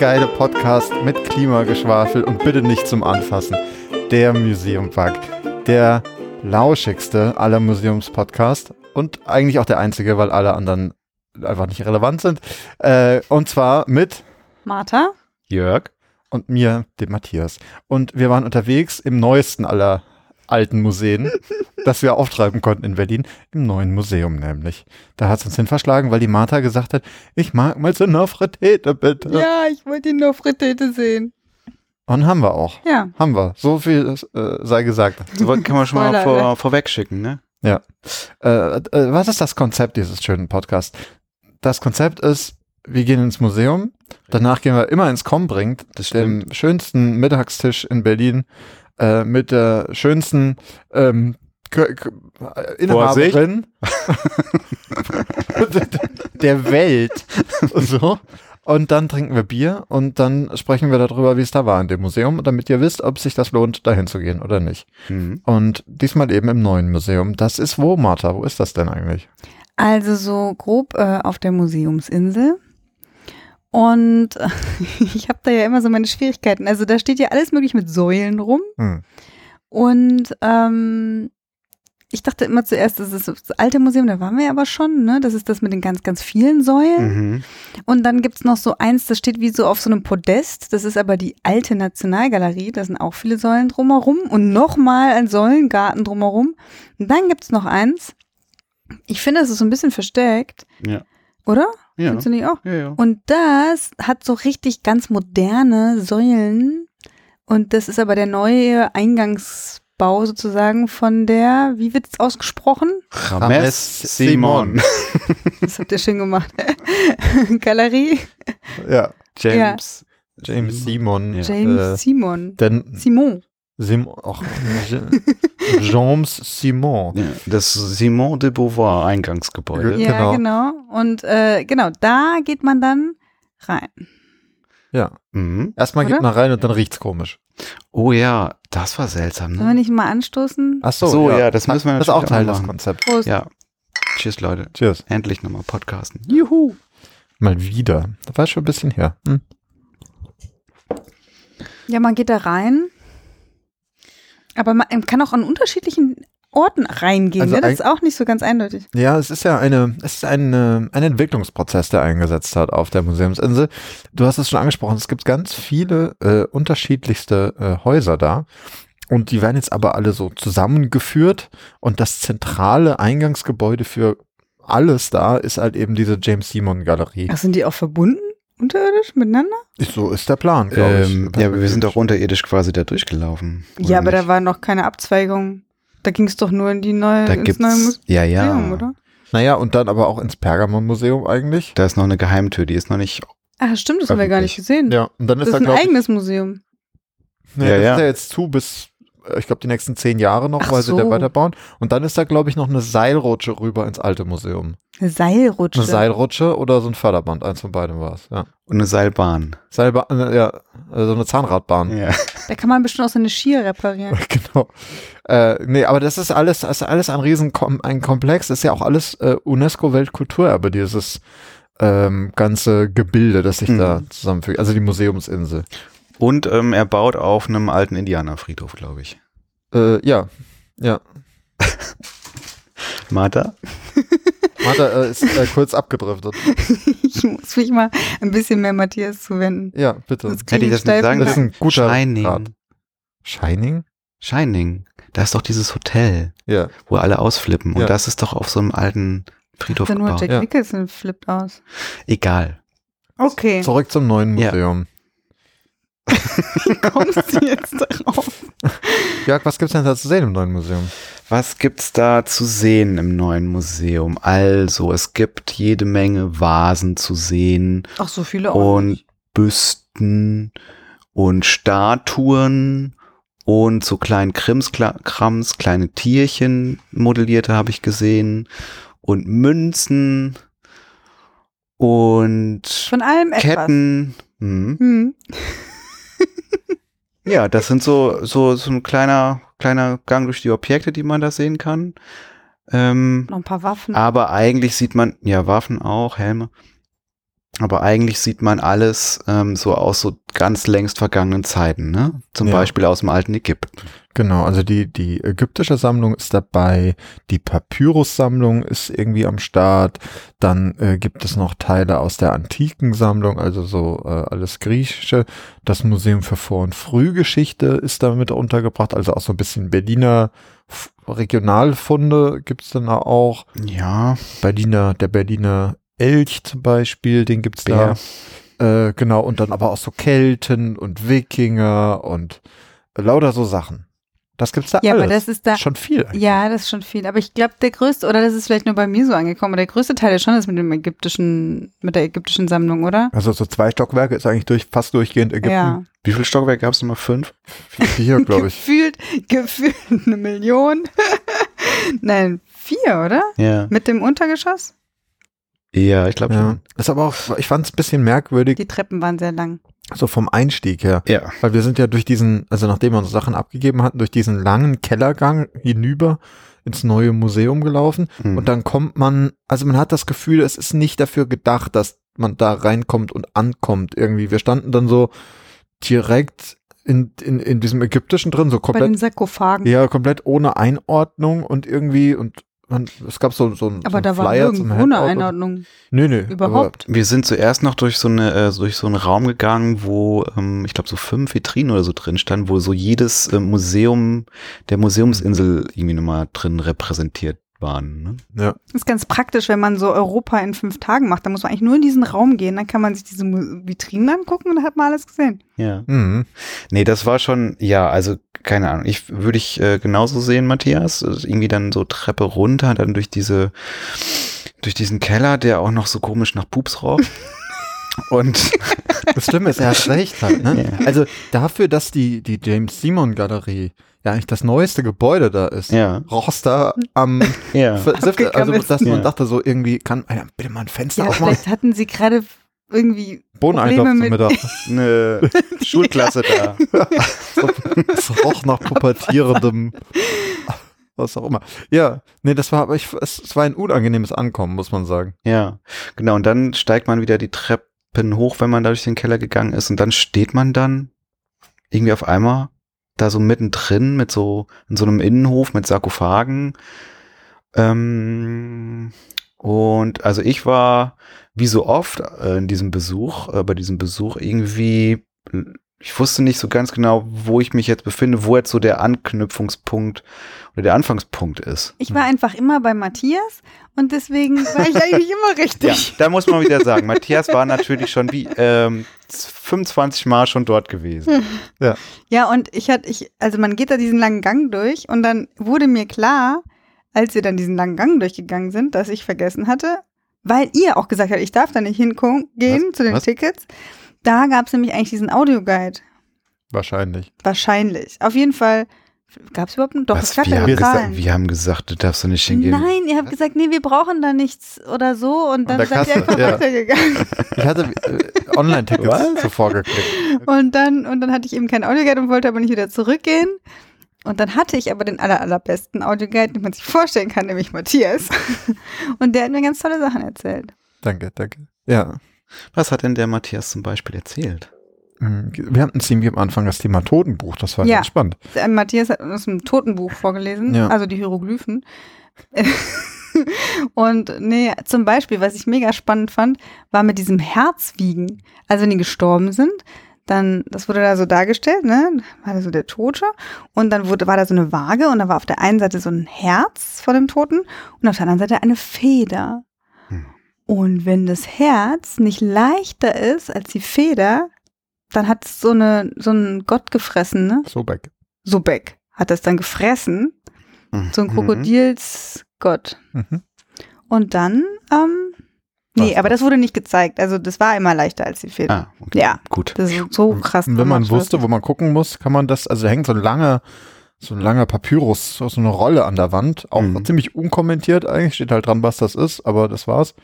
geile Podcast mit Klimageschwafel und bitte nicht zum Anfassen. Der Museumpark. Der lauschigste aller Museumspodcasts und eigentlich auch der einzige, weil alle anderen einfach nicht relevant sind. Äh, und zwar mit Martha. Jörg. und mir, dem Matthias. Und wir waren unterwegs im neuesten aller alten Museen, das wir auftreiben konnten in Berlin, im neuen Museum nämlich. Da hat es uns hin verschlagen, weil die Martha gesagt hat, ich mag mal so Nofretete bitte. Ja, ich wollte ihn nur Fritete sehen. Und haben wir auch. Ja. Haben wir. So viel äh, sei gesagt. So was kann man schon mal vor, alert. vorweg schicken, ne? Äh, äh, was ist das Konzept dieses schönen Podcasts? Das Konzept ist, wir gehen ins Museum, danach gehen wir immer ins Kombringt, Das dem schönsten Mittagstisch in Berlin, äh, mit der schönsten ähm, K K Inhaberin der Welt. So. Und dann trinken wir Bier und dann sprechen wir darüber, wie es da war in dem Museum, damit ihr wisst, ob sich das lohnt, dahin zu gehen oder nicht. Mhm. Und diesmal eben im neuen Museum. Das ist wo, Martha? Wo ist das denn eigentlich? Also so grob äh, auf der Museumsinsel. Und ich habe da ja immer so meine Schwierigkeiten. Also da steht ja alles möglich mit Säulen rum. Hm. Und ähm, ich dachte immer zuerst, das ist das alte Museum, da waren wir ja aber schon, ne? Das ist das mit den ganz, ganz vielen Säulen. Mhm. Und dann gibt's noch so eins, das steht wie so auf so einem Podest. Das ist aber die alte Nationalgalerie. Da sind auch viele Säulen drumherum und nochmal ein Säulengarten drumherum. Und dann gibt's noch eins. Ich finde, es ist so ein bisschen versteckt. Ja. Oder? Ja. Findest du nicht auch? Ja, ja. Und das hat so richtig ganz moderne Säulen. Und das ist aber der neue Eingangsbau sozusagen von der, wie wird's ausgesprochen? Rames Simon. Das habt ihr schön gemacht. Galerie Ja. James. James Simon. Ja. James Äh, Simon. Denn Simon. Simon, ach, James Simon. Ja, das Simon de Beauvoir Eingangsgebäude. Ja. Ja, Genau. genau. Und äh, genau, da geht man dann rein. Ja. Mhm. Erstmal geht man rein und dann riecht's komisch. Oh ja, das war seltsam, Sollen wir ne? nicht mal anstoßen? Ach so, So, ja, das müssen wir Das ist auch Teil des machen. Konzepts. Prost. Ja. Tschüss, Leute. Cheers. Endlich nochmal podcasten. Juhu. Mal wieder. Das war schon ein bisschen her. Hm. Ja, man geht da rein. Aber man kann auch an unterschiedlichen Orten reingehen. Also ne? Das ist auch nicht so ganz eindeutig. Ja, es ist ja eine, es ist eine, ein Entwicklungsprozess, der eingesetzt hat auf der Museumsinsel. Du hast es schon angesprochen, es gibt ganz viele äh, unterschiedlichste äh, Häuser da. Und die werden jetzt aber alle so zusammengeführt. Und das zentrale Eingangsgebäude für alles da ist halt eben diese James Simon Galerie. Ach, sind die auch verbunden? Unterirdisch miteinander? So ist der Plan, glaube ich. Ähm, ja, aber wir sind doch unterirdisch quasi da durchgelaufen. Ja, aber nicht? da war noch keine Abzweigung. Da ging es doch nur in die neue, da ins neue Museum, ja, ja. oder? Naja, und dann aber auch ins Pergamon-Museum eigentlich. Da ist noch eine Geheimtür, die ist noch nicht. Ach, stimmt, das haben wir gar nicht gesehen. Ja, und dann das ist ist da, ein glaube ich, eigenes Museum. Nee, Ja, das ja. ist ja jetzt zu bis, ich glaube, die nächsten zehn Jahre noch, Ach weil sie so. da weiterbauen. Und dann ist da, glaube ich, noch eine Seilrutsche rüber ins alte Museum. Eine Seilrutsche. Eine Seilrutsche oder so ein Förderband, eins von beidem war es. Ja. Und eine Seilbahn. Seilbahn, ja, also eine Zahnradbahn. Ja. Da kann man bestimmt auch seine Skier reparieren. genau. Äh, nee, aber das ist alles, das ist alles ein riesen ein Komplex. Das ist ja auch alles äh, UNESCO-Weltkulturerbe, dieses ähm, ganze Gebilde, das sich Mhm. da zusammenfügt. Also die Museumsinsel. Und ähm, er baut auf einem alten Indianerfriedhof, glaube ich. Äh, ja, ja. Martha? Martha äh, ist äh, kurz abgedriftet. Ich muss mich mal ein bisschen mehr Matthias zuwenden. Ja, bitte. Hätte ich das nicht sagen Das ist ein guter Shining. Rat. Shining? Shining. Da ist doch dieses Hotel, Ja. wo alle ausflippen. Und Ja. das ist doch auf so einem alten Friedhof Nur gebaut. Jack Ja. Nicholson flippt aus. Egal. Okay, Zurück zum neuen Ja. Museum. kommst du jetzt darauf? Jörg, was gibt's denn da zu sehen im neuen Museum? Was gibt's da zu sehen im neuen Museum? Also, es gibt jede Menge Vasen zu sehen Ach, so viele auch und nicht. Büsten und Statuen und so kleinen Krimskrams, kleine Tierchen modellierte habe ich gesehen und Münzen und Von allem etwas. Ketten. Hm. Hm. Ja, das sind so, so, so ein kleiner, kleiner Gang durch die Objekte, die man da sehen kann. Ähm, Noch ein paar Waffen. aber eigentlich sieht man, ja, Waffen auch, Helme. Aber eigentlich sieht man alles ähm, so aus so ganz längst vergangenen Zeiten, ne? Zum Ja. Beispiel aus dem alten Ägypten. Genau, also die, die ägyptische Sammlung ist dabei, die Papyrus-Sammlung ist irgendwie am Start, dann äh, gibt es noch Teile aus der antiken Sammlung, also so äh, alles Griechische. Das Museum für Vor- und Frühgeschichte ist damit untergebracht, also auch so ein bisschen Berliner F Regionalfunde gibt's dann auch. Ja, Berliner, der Berliner Elch zum Beispiel, den gibt's da. Äh, genau, und dann aber auch so Kelten und Wikinger und lauter so Sachen. Das gibt's da Ja, alles. aber das ist da. Schon viel. eigentlich. Ja, das ist schon viel. Aber ich glaube, der größte, oder das ist vielleicht nur bei mir so angekommen, aber der größte Teil ist schon das mit dem ägyptischen, mit der ägyptischen Sammlung, oder? Also so zwei Stockwerke ist eigentlich durch, fast durchgehend Ägypten. Ja. wie viele Stockwerke gab es nochmal? Fünf? Vier, glaube ich. Gefühlt, gefühlt eine Million. Nein, vier, oder? Ja. Mit dem Untergeschoss? Ja, ich glaube Ja. schon. Ist aber auch, ich fand es ein bisschen merkwürdig, Die Treppen waren sehr lang. So vom Einstieg her. Ja. Weil wir sind ja durch diesen, also nachdem wir unsere Sachen abgegeben hatten, durch diesen langen Kellergang hinüber ins neue Museum gelaufen. Mhm. Und dann kommt man, also man hat das Gefühl, es ist nicht dafür gedacht, dass man da reinkommt und ankommt irgendwie. Wir standen dann so direkt in, in, in diesem ägyptischen drin, so Bei den komplett, Sarkophagen. ja, komplett ohne Einordnung und irgendwie und man, es gab so, so, ein- so aber einen da war Flyer zum eine. Einordnung. Nö, nö. Überhaupt. Wir sind zuerst noch durch so eine äh, durch so einen Raum gegangen, wo ähm, ich glaube so fünf Vitrinen oder so drin standen, wo so jedes äh, Museum der Museumsinsel irgendwie nochmal drin repräsentiert waren. Ne? Ja. Das ist ganz praktisch, wenn man so Europa in fünf Tagen macht. Da muss man eigentlich nur in diesen Raum gehen, dann kann man sich diese Vitrinen angucken und dann hat man alles gesehen. Ja. Mhm. Nee, das war schon, ja, also keine Ahnung. Ich würde ich äh, genauso sehen, Matthias. Also irgendwie dann so Treppe runter, dann durch diese, durch diesen Keller, der auch noch so komisch nach Pups roch. Und Das Schlimme ist, er hat recht halt, ne? Ja. Also dafür, dass die, die James Simon Galerie ja eigentlich das neueste Gebäude da ist, ja, rochst da am ja. Versiffte, also dass man Ja. dachte so irgendwie, kann bitte mal ein Fenster Ja, aufmachen? vielleicht hatten sie gerade irgendwie Bohneneintopf zum mit- Mittag. Eine Schulklasse da. Es roch nach pubertierendem, was auch immer. Ja, nee, das war, aber ich, es, es war ein unangenehmes Ankommen, muss man sagen. Ja, genau. Und dann steigt man wieder die Treppen hoch, wenn man da durch den Keller gegangen ist. Und dann steht man dann irgendwie auf einmal da so mittendrin mit so, in so einem Innenhof mit Sarkophagen. Ähm, und also ich war, wie so oft äh, in diesem Besuch, äh, bei diesem Besuch irgendwie, ich wusste nicht so ganz genau, wo ich mich jetzt befinde, wo jetzt so der Anknüpfungspunkt oder der Anfangspunkt ist. Ich war einfach immer bei Matthias und deswegen war ich eigentlich immer Ja, richtig. da muss man wieder sagen, Matthias war natürlich schon wie ähm, 25 Mal schon dort gewesen. Ja, und ich hatte, ich, also man geht da diesen langen Gang durch und dann wurde mir klar, als wir dann diesen langen Gang durchgegangen sind, dass ich vergessen hatte, weil ihr auch gesagt habt, ich darf da nicht hinkommen, gehen Was? zu den Was? Tickets. Da gab es nämlich eigentlich diesen Audioguide. Wahrscheinlich. Wahrscheinlich. Auf jeden Fall. Gab es überhaupt einen? Doch, es Was, gab wir, ja haben gesagt, wir haben gesagt, du darfst da nicht hingehen. Nein, ihr habt gesagt, nee, wir brauchen da nichts oder so und dann seid ihr einfach ja. weitergegangen. Ich hatte äh, Online-Tickets Was? zuvor geklickt. Und dann, und dann hatte ich eben kein Audioguide und wollte aber nicht wieder zurückgehen. Und dann hatte ich aber den aller, allerbesten Audioguide, den man sich vorstellen kann, nämlich Matthias. Und der hat mir ganz tolle Sachen erzählt. Danke, danke. Ja. Was hat denn der Matthias zum Beispiel erzählt? Mhm. Wir hatten ziemlich am Anfang das Thema Totenbuch, das war Ja. ganz spannend. Der Matthias hat uns ein Totenbuch vorgelesen, Ja. also die Hieroglyphen. Und nee, zum Beispiel, was ich mega spannend fand, war mit diesem Herzwiegen. Also wenn die gestorben sind, dann, das wurde da so dargestellt, ne? War da so der Tote. Und dann wurde, war da so eine Waage und da war auf der einen Seite so ein Herz vor dem Toten und auf der anderen Seite eine Feder. Hm. Und wenn das Herz nicht leichter ist als die Feder, dann hat es so eine, so ein Gott gefressen, ne? So back. Sobek hat das dann gefressen, so ein Mhm. Krokodilsgott. Mhm. Und dann, ähm, nee, Was? aber das wurde nicht gezeigt. Also das war immer leichter als die Feder. Ah, okay. Ja. Gut. Das ist so krass. Und wenn man wusste, wo man gucken muss, kann man das, also da hängt so ein langer, so ein langer Papyrus, so eine Rolle an der Wand, auch Mhm. ziemlich unkommentiert eigentlich, steht halt dran, was das ist, aber das war's.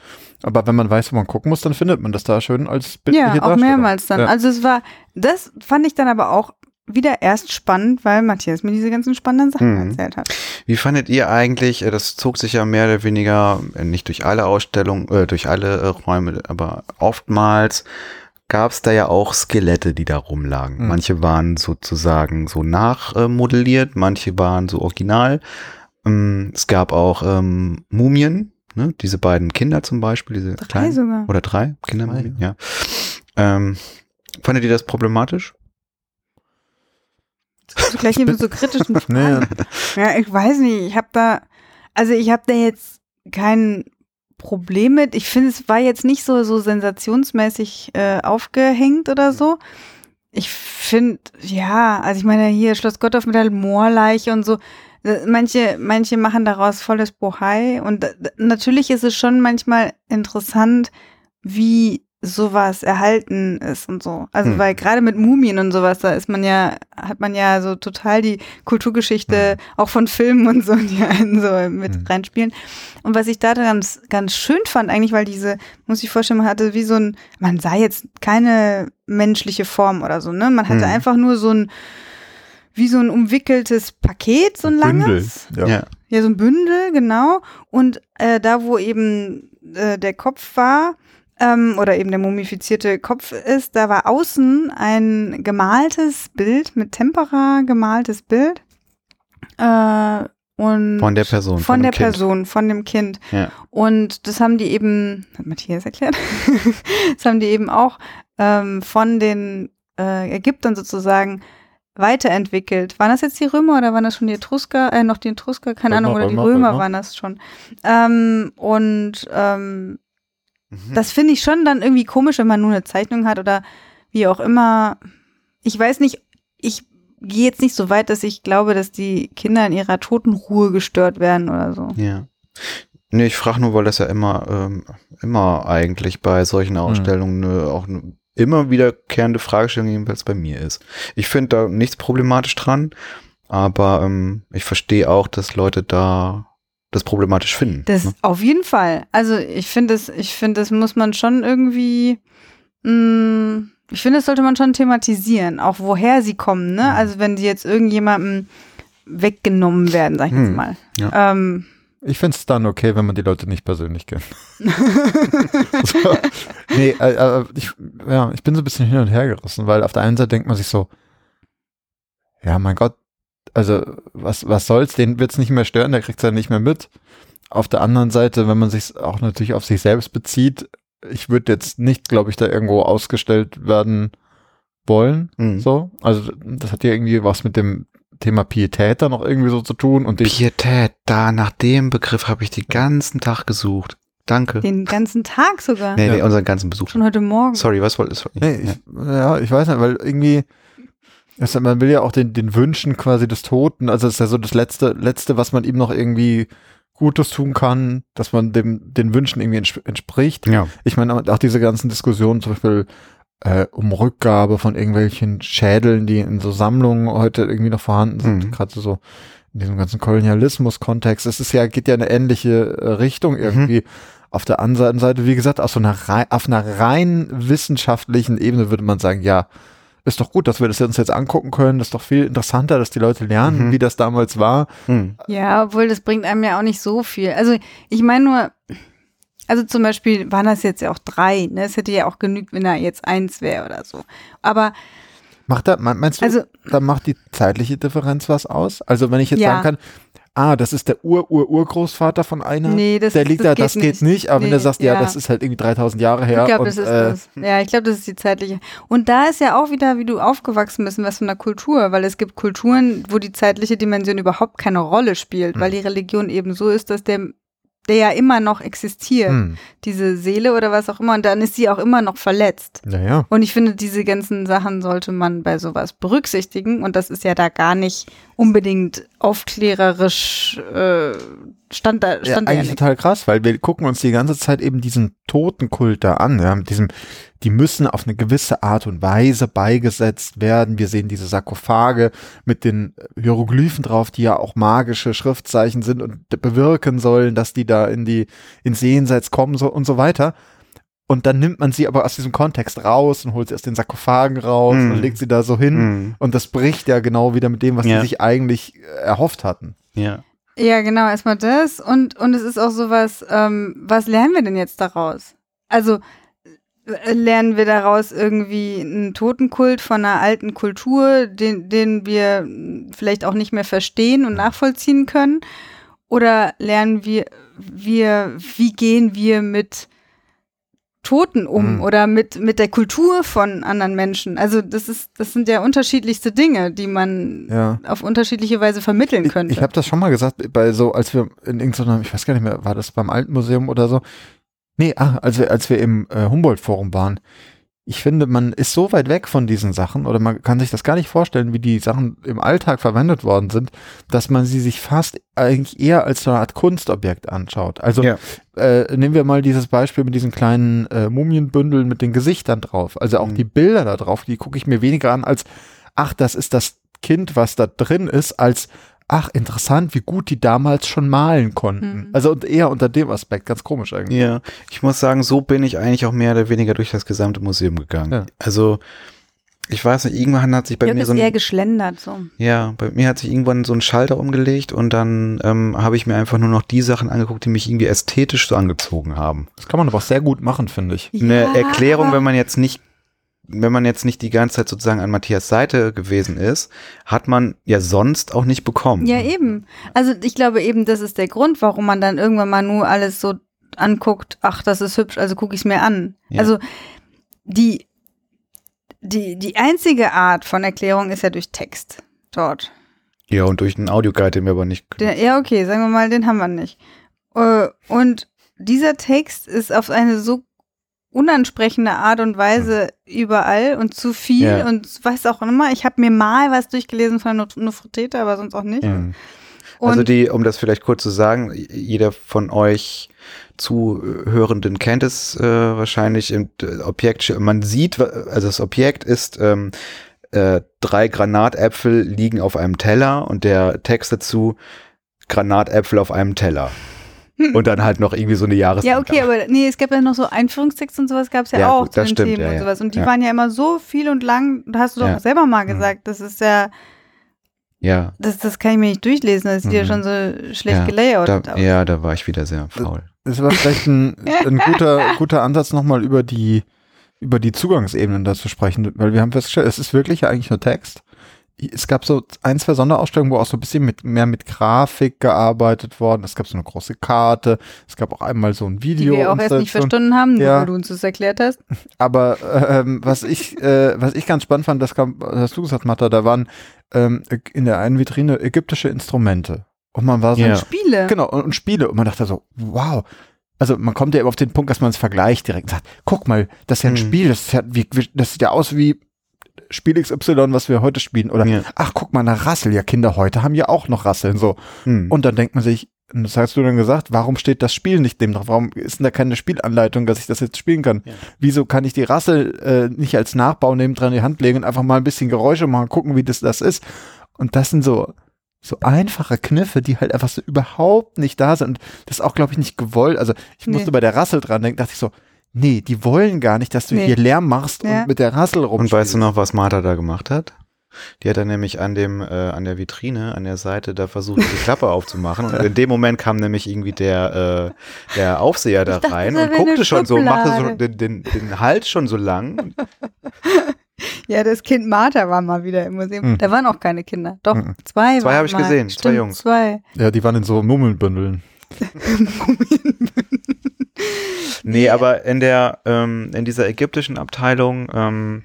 Aber wenn man weiß, wo man gucken muss, dann findet man das da schön als bildliche Ja, auch mehrmals dann. Ja. Also es war, das fand ich dann aber auch wieder erst spannend, weil Matthias mir diese ganzen spannenden Sachen Mhm. erzählt hat. Wie fandet ihr eigentlich, äh, das zog sich ja mehr oder weniger, äh, nicht durch alle Ausstellungen, äh, durch alle äh, Räume, aber oftmals gab es da ja auch Skelette, die da rumlagen. Mhm. Manche waren sozusagen so nachmodelliert, manche waren so original. Ähm, es gab auch ähm, Mumien, ne? diese beiden Kinder zum Beispiel, diese Drei kleinen, sogar. oder drei Kindermumien, ja. Ähm, fandet ihr das problematisch? Gleich hier mit so kritischen Nee, Fragen. Ja, ich weiß nicht. Ich habe da, also ich habe da jetzt kein Problem mit. Ich finde, es war jetzt nicht so, so sensationsmäßig äh, aufgehängt oder so. Ich finde, ja, also ich meine hier Schloss Gottorf mit der Moorleiche und so. Manche, manche machen daraus volles Bohai und natürlich ist es schon manchmal interessant, wie sowas erhalten ist und so. Also Hm. weil gerade mit Mumien und sowas, da ist man ja, hat man ja so total die Kulturgeschichte auch von Filmen und so, die einen so mit Hm. reinspielen. Und was ich da ganz, ganz schön fand eigentlich, weil diese, muss ich vorstellen, man hatte wie so ein, man sah jetzt keine menschliche Form oder so, ne? Man hatte Hm. einfach nur so ein, wie so ein umwickeltes Paket, so ein langes. Bündel. Ja. Ja, so ein Bündel, genau. Und äh, da, wo eben äh, der Kopf war, ähm, oder eben der mumifizierte Kopf ist, da war außen ein gemaltes Bild, mit Tempera gemaltes Bild. Äh, und Von der Person. von dem der Kind. Person, von dem Kind. Ja. Und das haben die eben, hat Matthias erklärt, das haben die eben auch ähm, von den äh, Ägyptern sozusagen weiterentwickelt. Waren das jetzt die Römer oder waren das schon die Etrusker? Äh, noch die Etrusker? Keine Römer, Ahnung, oder die Römer, Römer Römer. waren das schon. Ähm, und ähm, Mhm. das finde ich schon dann irgendwie komisch, wenn man nur eine Zeichnung hat oder wie auch immer. Ich weiß nicht, ich gehe jetzt nicht so weit, dass ich glaube, dass die Kinder in ihrer Totenruhe gestört werden oder so. Ja. Nee, ich frage nur, weil das ja immer, ähm, immer eigentlich bei solchen Ausstellungen ne, auch eine immer wiederkehrende Fragestellung jedenfalls bei mir ist. Ich finde da nichts problematisch dran, aber ähm, ich verstehe auch, dass Leute da das problematisch finden. Das ne? auf jeden Fall. Also ich finde das, ich finde, das muss man schon irgendwie, mh, ich finde, das sollte man schon thematisieren, auch woher sie kommen, ne? Also wenn sie jetzt irgendjemandem weggenommen werden, sag ich jetzt Hm, mal. ja. Ähm, Ich finde es dann okay, wenn man die Leute nicht persönlich kennt. so. Nee, äh, äh, ich, ja, ich bin so ein bisschen hin und her gerissen, weil auf der einen Seite denkt man sich so, ja, mein Gott, also was, was soll's, den wird's nicht mehr stören, der kriegt's ja nicht mehr mit. Auf der anderen Seite, wenn man sich auch natürlich auf sich selbst bezieht, ich würde jetzt nicht, glaube ich, da irgendwo ausgestellt werden wollen. Mhm. So, also das hat ja irgendwie was mit dem Thema Pietät da noch irgendwie so zu tun und Pietät, da nach dem Begriff habe ich den ganzen Tag gesucht. Danke. den ganzen Tag sogar. Nee, nee, Ja. unseren ganzen Besuch. Schon heute Morgen. Sorry, was wolltest du? Nee, ich, ja, ich weiß nicht, weil irgendwie, also man will ja auch den, den Wünschen quasi des Toten, also ist ja so das letzte, letzte, was man ihm noch irgendwie Gutes tun kann, dass man dem, den Wünschen irgendwie ents entspricht. ja. Ich meine, auch diese ganzen Diskussionen, zum Beispiel äh, um Rückgabe von irgendwelchen Schädeln, die in so Sammlungen heute irgendwie noch vorhanden sind, Mhm. gerade so in diesem ganzen Kolonialismus-Kontext. Es ist ja, geht ja in eine ähnliche äh, Richtung irgendwie. Auf der anderen Seite, wie gesagt, auf so einer auf einer rein wissenschaftlichen Ebene würde man sagen, ja, ist doch gut, dass wir das uns jetzt angucken können. Das ist doch viel interessanter, dass die Leute lernen, Mhm. wie das damals war. Hm. Ja, obwohl das bringt einem ja auch nicht so viel. Also ich meine nur, also zum Beispiel waren das jetzt ja auch drei. Ne? Es hätte ja auch genügt, wenn da jetzt eins wäre oder so. Aber Macht da, mein- meinst du, Also- da macht die zeitliche Differenz was aus? Also wenn ich jetzt Ja. sagen kann, ah, das ist der Ur-Ur-Urgroßvater von einer, nee, das, der liegt da, das geht nicht, aber wenn du Nee, sagst, ja, ja. das ist halt irgendwie 3000 Jahre her. Ich glaube, das ist äh, das. Ja, ich glaube, das ist die zeitliche. Und da ist ja auch wieder, wie du aufgewachsen bist, was von der Kultur, weil es gibt Kulturen, wo die zeitliche Dimension überhaupt keine Rolle spielt, weil Hm. die Religion eben so ist, dass der, der ja immer noch existiert, Hm, diese Seele oder was auch immer, und dann ist sie auch immer noch verletzt. naja. Und ich finde, diese ganzen Sachen sollte man bei sowas berücksichtigen. Und das ist ja da gar nicht unbedingt aufklärerisch äh, stand da, Ja, stand da ja eigentlich nicht. total krass, weil wir gucken uns die ganze Zeit eben diesen Totenkult da an. Ja, mit diesem, die müssen auf eine gewisse Art und Weise beigesetzt werden. Wir sehen diese Sarkophage mit den Hieroglyphen drauf, die ja auch magische Schriftzeichen sind und bewirken sollen, dass die da in die ins Jenseits kommen so, und so weiter. Und dann nimmt man sie aber aus diesem Kontext raus und holt sie aus den Sarkophagen raus Mhm. und legt sie da so hin. Mhm. Und das bricht ja genau wieder mit dem, was Ja. sie sich eigentlich äh, erhofft hatten. Ja. Ja, genau, erstmal das. Und, und es ist auch sowas, ähm, was lernen wir denn jetzt daraus? Also äh, lernen wir daraus irgendwie einen Totenkult von einer alten Kultur, den, den wir vielleicht auch nicht mehr verstehen und nachvollziehen können? Oder lernen wir, wir wie gehen wir mit Toten um Mhm. oder mit, mit der Kultur von anderen Menschen? Also das ist, das sind ja unterschiedlichste Dinge, die man Ja. auf unterschiedliche Weise vermitteln Ich, könnte. ich habe das schon mal gesagt, bei so, als wir in irgendeinem, ich weiß gar nicht mehr, war das beim Alten Museum oder so? Nee, ah, als wir, als wir im äh, Humboldt-Forum waren. Ich finde, man ist so weit weg von diesen Sachen oder man kann sich das gar nicht vorstellen, wie die Sachen im Alltag verwendet worden sind, dass man sie sich fast eigentlich eher als so eine Art Kunstobjekt anschaut. Also Ja. äh, nehmen wir mal dieses Beispiel mit diesen kleinen äh, Mumienbündeln mit den Gesichtern drauf. Also auch Mhm. die Bilder da drauf, die gucke ich mir weniger an als, ach, das ist das Kind, was da drin ist, als, ach, interessant, wie gut die damals schon malen konnten. Mhm. Also und eher unter dem Aspekt, ganz komisch eigentlich. Ja, ich muss sagen, so bin ich eigentlich auch mehr oder weniger durch das gesamte Museum gegangen. Ja. Also, ich weiß nicht, irgendwann hat sich bei Jörg mir so eher ein, geschlendert so. ja, bei mir hat sich irgendwann so ein Schalter umgelegt und dann ähm, habe ich mir einfach nur noch die Sachen angeguckt, die mich irgendwie ästhetisch so angezogen haben. Das kann man aber auch sehr gut machen, finde ich. Eine Ja, Erklärung, aber- wenn man jetzt nicht wenn man jetzt nicht die ganze Zeit sozusagen an Matthias Seite gewesen ist, hat man ja sonst auch nicht bekommen. Ja, eben. Also ich glaube eben, das ist der Grund, warum man dann irgendwann mal nur alles so anguckt, ach, das ist hübsch, also gucke ich es mir an. Ja. Also die, die, die einzige Art von Erklärung ist ja durch Text dort. Ja, und durch einen Audioguide, den wir aber nicht. Der, ja, okay, sagen wir mal, den haben wir nicht. Äh, Und dieser Text ist auf eine so unansprechende Art und Weise überall und zu viel Ja. und weiß auch immer, ich habe mir mal was durchgelesen von Nufretete, aber sonst auch nicht. Mhm. Also die, um das vielleicht kurz zu sagen, jeder von euch Zuhörenden kennt es äh, wahrscheinlich im äh, Objekt. Man sieht, also das Objekt ist ähm, äh, drei Granatäpfel liegen auf einem Teller und der Text dazu Granatäpfel auf einem Teller. Und dann halt noch irgendwie so eine Jahreszeit. Ja, okay, aber nee, es gab ja noch so Einführungstext und sowas gab es ja, Ja, auch gut, zu das den stimmt, Themen ja, und ja. sowas. Und die Ja. waren ja immer so viel und lang, da hast du doch Ja. selber mal Mhm. gesagt, das ist ja, Ja, das, das kann ich mir nicht durchlesen, das sieht ja Mhm. schon so schlecht ja, gelayoutet da, aus. ja, da war ich wieder sehr faul. Das war vielleicht ein, ein guter, guter Ansatz, nochmal über die, über die Zugangsebenen da zu sprechen, weil wir haben festgestellt, es ist wirklich ja eigentlich nur Text. Es gab so ein, zwei Sonderausstellungen, wo auch so ein bisschen mit, mehr mit Grafik gearbeitet worden. Es gab so eine große Karte. Es gab auch einmal so ein die Video. wir auch erst nicht verstanden haben, Ja. weil du uns das erklärt hast. Aber ähm, was ich, äh, was ich ganz spannend fand, das kam, das hast du gesagt, Matta, da waren ähm, in der einen Vitrine ägyptische Instrumente. Und man war so, Ja. Spiele. genau, und, und Spiele. Und man dachte so, wow. Also man kommt ja immer auf den Punkt, dass man es vergleicht direkt und sagt, guck mal, das ist ja ein Mhm. Spiel, das, ist ja, wie, wie, das sieht ja aus wie Spiel XY, was wir heute spielen. Oder Ja. ach, guck mal, eine Rassel. Ja, Kinder heute haben ja auch noch Rasseln. So. Hm. Und dann denkt man sich, und das hast du dann gesagt, warum steht das Spiel nicht dem drauf? Warum ist denn da keine Spielanleitung, dass ich das jetzt spielen kann? Ja. Wieso kann ich die Rassel äh, nicht als Nachbau neben dran in die Hand legen und einfach mal ein bisschen Geräusche machen, gucken, wie das das ist? Und das sind so so einfache Kniffe, die halt einfach so überhaupt nicht da sind. Und das ist auch, glaube ich, nicht gewollt. Also ich Nee. musste bei der Rassel dran denken, dachte ich so, nee, die wollen gar nicht, dass du Nee. hier Lärm machst Ja. und mit der Rassel rum. Und weißt du noch, was Martha da gemacht hat? Die hat dann nämlich an dem, äh, an der Vitrine, an der Seite da versucht, die Klappe aufzumachen. Und in dem Moment kam nämlich irgendwie der, äh, der Aufseher da dachte, rein und guckte schon so, machte so den, den, den Hals schon so lang. Ja, das Kind Martha war mal wieder im Museum. Mhm. Da waren auch keine Kinder. Doch, Mhm. zwei Zwei habe ich mal. gesehen, zwei Stimmt, Jungs. Zwei. Ja, die waren in so Mummelbündeln. Nee, aber in der, ähm, in dieser ägyptischen Abteilung, ähm,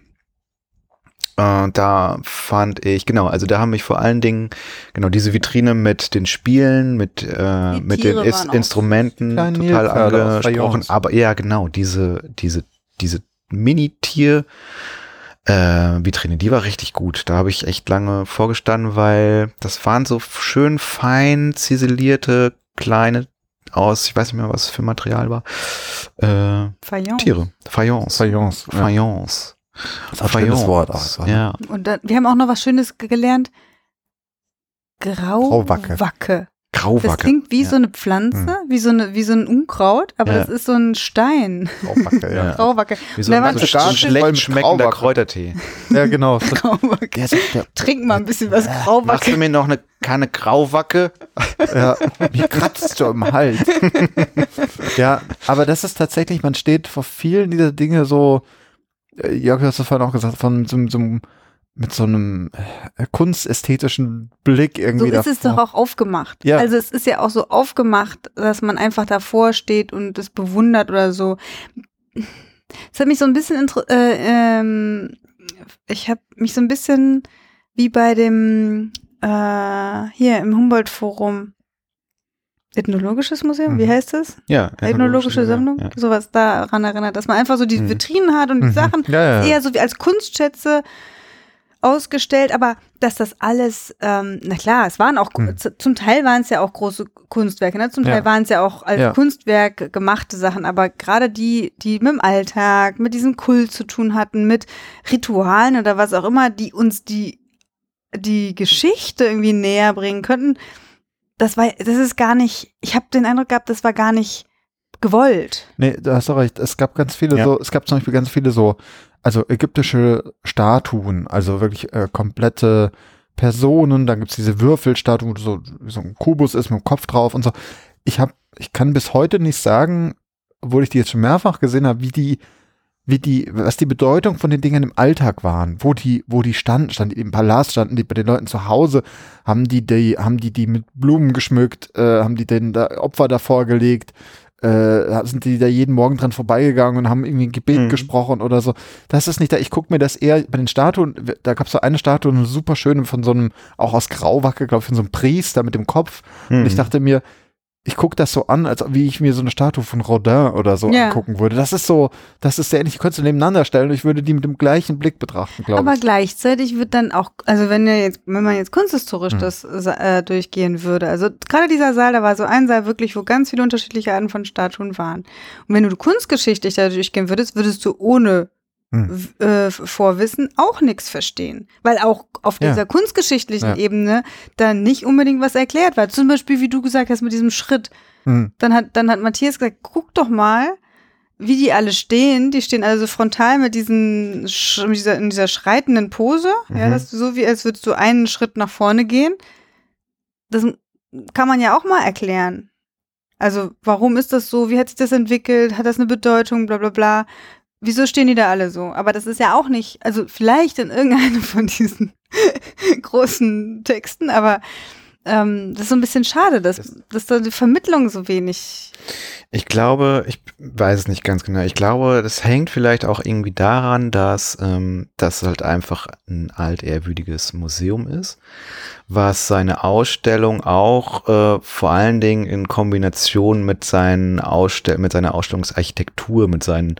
äh, da fand ich, genau, also da haben mich vor allen Dingen, genau, diese Vitrine mit den Spielen, mit, äh, mit den Is Instrumenten total angesprochen. Aber ja, genau, diese, diese, diese Mini-Tier, äh, Vitrine, die war richtig gut. Da habe ich echt lange vorgestanden, weil das waren so schön fein ziselierte kleine aus, ich weiß nicht mehr, was es für Material war, äh, Fayence. Tiere. Fayence. Fayence. Ja. Fayence. Das ist ein schönes Wort. auch? Ja. Und dann, wir haben auch noch was Schönes ge- gelernt. Grauwacke. Grauwacke. Das Grauwacke. klingt wie Ja. so eine Pflanze, wie so eine, wie so ein Unkraut, aber Ja. das ist so ein Stein. Grauwacke, ja. Grauwacke. Wie so ein, so ein voll schlecht schmeckender Grauwacke. Kräutertee. ja, genau. Grauwacke. Trink mal ein bisschen was Machst du Grauwacke. mir noch eine Kanne Grauwacke? Ja, mir kratzt schon im Hals. ja, aber das ist tatsächlich, man steht vor vielen dieser Dinge so, äh, Jörg, du hast es vorhin auch gesagt, von so, so einem- mit so einem äh, kunstästhetischen Blick So irgendwie ist es doch davor. auch aufgemacht. Ja. Also es ist ja auch so aufgemacht, dass man einfach davor steht und es bewundert oder so. Es hat mich so ein bisschen, äh, ähm, ich habe mich so ein bisschen wie bei dem äh, hier im Humboldt-Forum Ethnologisches Museum, wie Mhm. heißt das? Ja. Ethnologische Sammlung, Ja. sowas daran erinnert, dass man einfach so die Mhm. Vitrinen hat und die Mhm. Sachen Ja, ja. eher so wie als Kunstschätze ausgestellt, aber dass das alles, ähm, na klar, es waren auch, Hm. zum Teil waren es ja auch große Kunstwerke, ne? zum Teil Ja. waren es ja auch als Ja. Kunstwerk gemachte Sachen, aber gerade die, die mit dem Alltag, mit diesem Kult zu tun hatten, mit Ritualen oder was auch immer, die uns die, die Geschichte irgendwie näher bringen könnten, das war, das ist gar nicht, ich habe den Eindruck gehabt, das war gar nicht gewollt. Nee, da hast du recht. Es gab ganz viele Ja. so, es gab zum Beispiel ganz viele so, also ägyptische Statuen, also wirklich äh, komplette Personen, dann gibt's diese Würfelstatuen, wo so, so ein Kubus ist mit dem Kopf drauf und so. Ich habe, ich kann bis heute nicht sagen, obwohl ich die jetzt schon mehrfach gesehen habe, wie die, wie die, was die Bedeutung von den Dingen im Alltag waren, wo die, wo die standen, standen die im Palast, standen die bei den Leuten zu Hause, haben die die, haben die die mit Blumen geschmückt, äh, haben die den da Opfer davor gelegt, äh, sind die da jeden Morgen dran vorbeigegangen und haben irgendwie ein Gebet Mhm. gesprochen oder so. Das ist nicht da. Ich gucke mir das eher bei den Statuen, da gab es so eine Statue, eine super schöne von so einem, auch aus Grauwacke, glaube ich, von so einem Priester mit dem Kopf. Und Mhm. ich dachte mir, ich gucke das so an, als wie ich mir so eine Statue von Rodin oder so Ja. angucken würde. Das ist so, das ist sehr ähnlich. Ich könnte sie nebeneinander stellen und ich würde die mit dem gleichen Blick betrachten, glaube Aber ich. gleichzeitig wird dann auch, also wenn ihr jetzt, wenn man jetzt kunsthistorisch Hm. das äh, durchgehen würde, also gerade dieser Saal, da war so ein Saal wirklich, wo ganz viele unterschiedliche Arten von Statuen waren. Und wenn du kunstgeschichtlich da durchgehen würdest, würdest du ohne Hm. äh, Vorwissen auch nichts verstehen. Weil auch auf Ja. dieser kunstgeschichtlichen Ja. Ebene dann nicht unbedingt was erklärt war. Zum Beispiel, wie du gesagt hast, mit diesem Schritt. Hm. Dann hat, dann hat Matthias gesagt, guck doch mal, wie die alle stehen. Die stehen also frontal mit diesen, mit dieser, in dieser schreitenden Pose. Ja, Mhm. das ist so wie, als würdest du einen Schritt nach vorne gehen. Das kann man ja auch mal erklären. Also, warum ist das so? Wie hat sich das entwickelt? Hat das eine Bedeutung? Bla, bla, bla. Wieso stehen die da alle so? Aber das ist ja auch nicht, also vielleicht in irgendeinem von diesen großen Texten, aber ähm, das ist so ein bisschen schade, dass, Das- dass da die Vermittlung so wenig. Ich glaube, ich weiß es nicht ganz genau. Ich glaube, das hängt vielleicht auch irgendwie daran, dass ähm, das halt einfach ein altehrwürdiges Museum ist, was seine Ausstellung auch äh, vor allen Dingen in Kombination mit seinen Ausstell mit seiner Ausstellungsarchitektur, mit seinen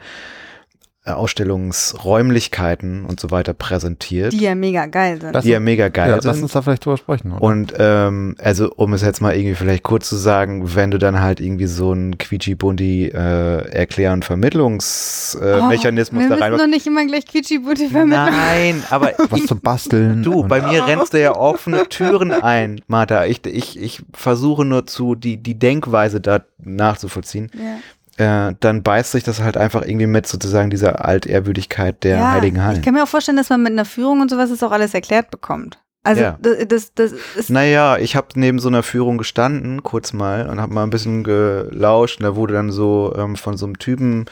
Ausstellungsräumlichkeiten und so weiter präsentiert, Die ja mega geil sind. Die ja mega geil Ja, sind. lass uns da vielleicht drüber sprechen. Oder? Und ähm, also um es jetzt mal irgendwie vielleicht kurz zu sagen, wenn du dann halt irgendwie so ein Quietschi-Bundi äh, Erklär- und Vermittlungsmechanismus äh, Oh, wir da müssen rein. doch nicht immer gleich quietschi-butti vermitteln. Nein, aber was zu basteln. du, bei mir rennst du ja offene Türen ein, Martha. Ich, ich, ich versuche nur zu die, die Denkweise da nachzuvollziehen. Ja. Äh, dann beißt sich das halt einfach irgendwie mit sozusagen dieser Altehrwürdigkeit der ja, Heiligen Ich Hallen. kann mir auch vorstellen, dass man mit einer Führung und sowas das auch alles erklärt bekommt. Also Ja. das, das, das ist Naja, ich habe neben so einer Führung gestanden, kurz mal, und habe mal ein bisschen gelauscht. Und da wurde dann so ähm, von so einem Typen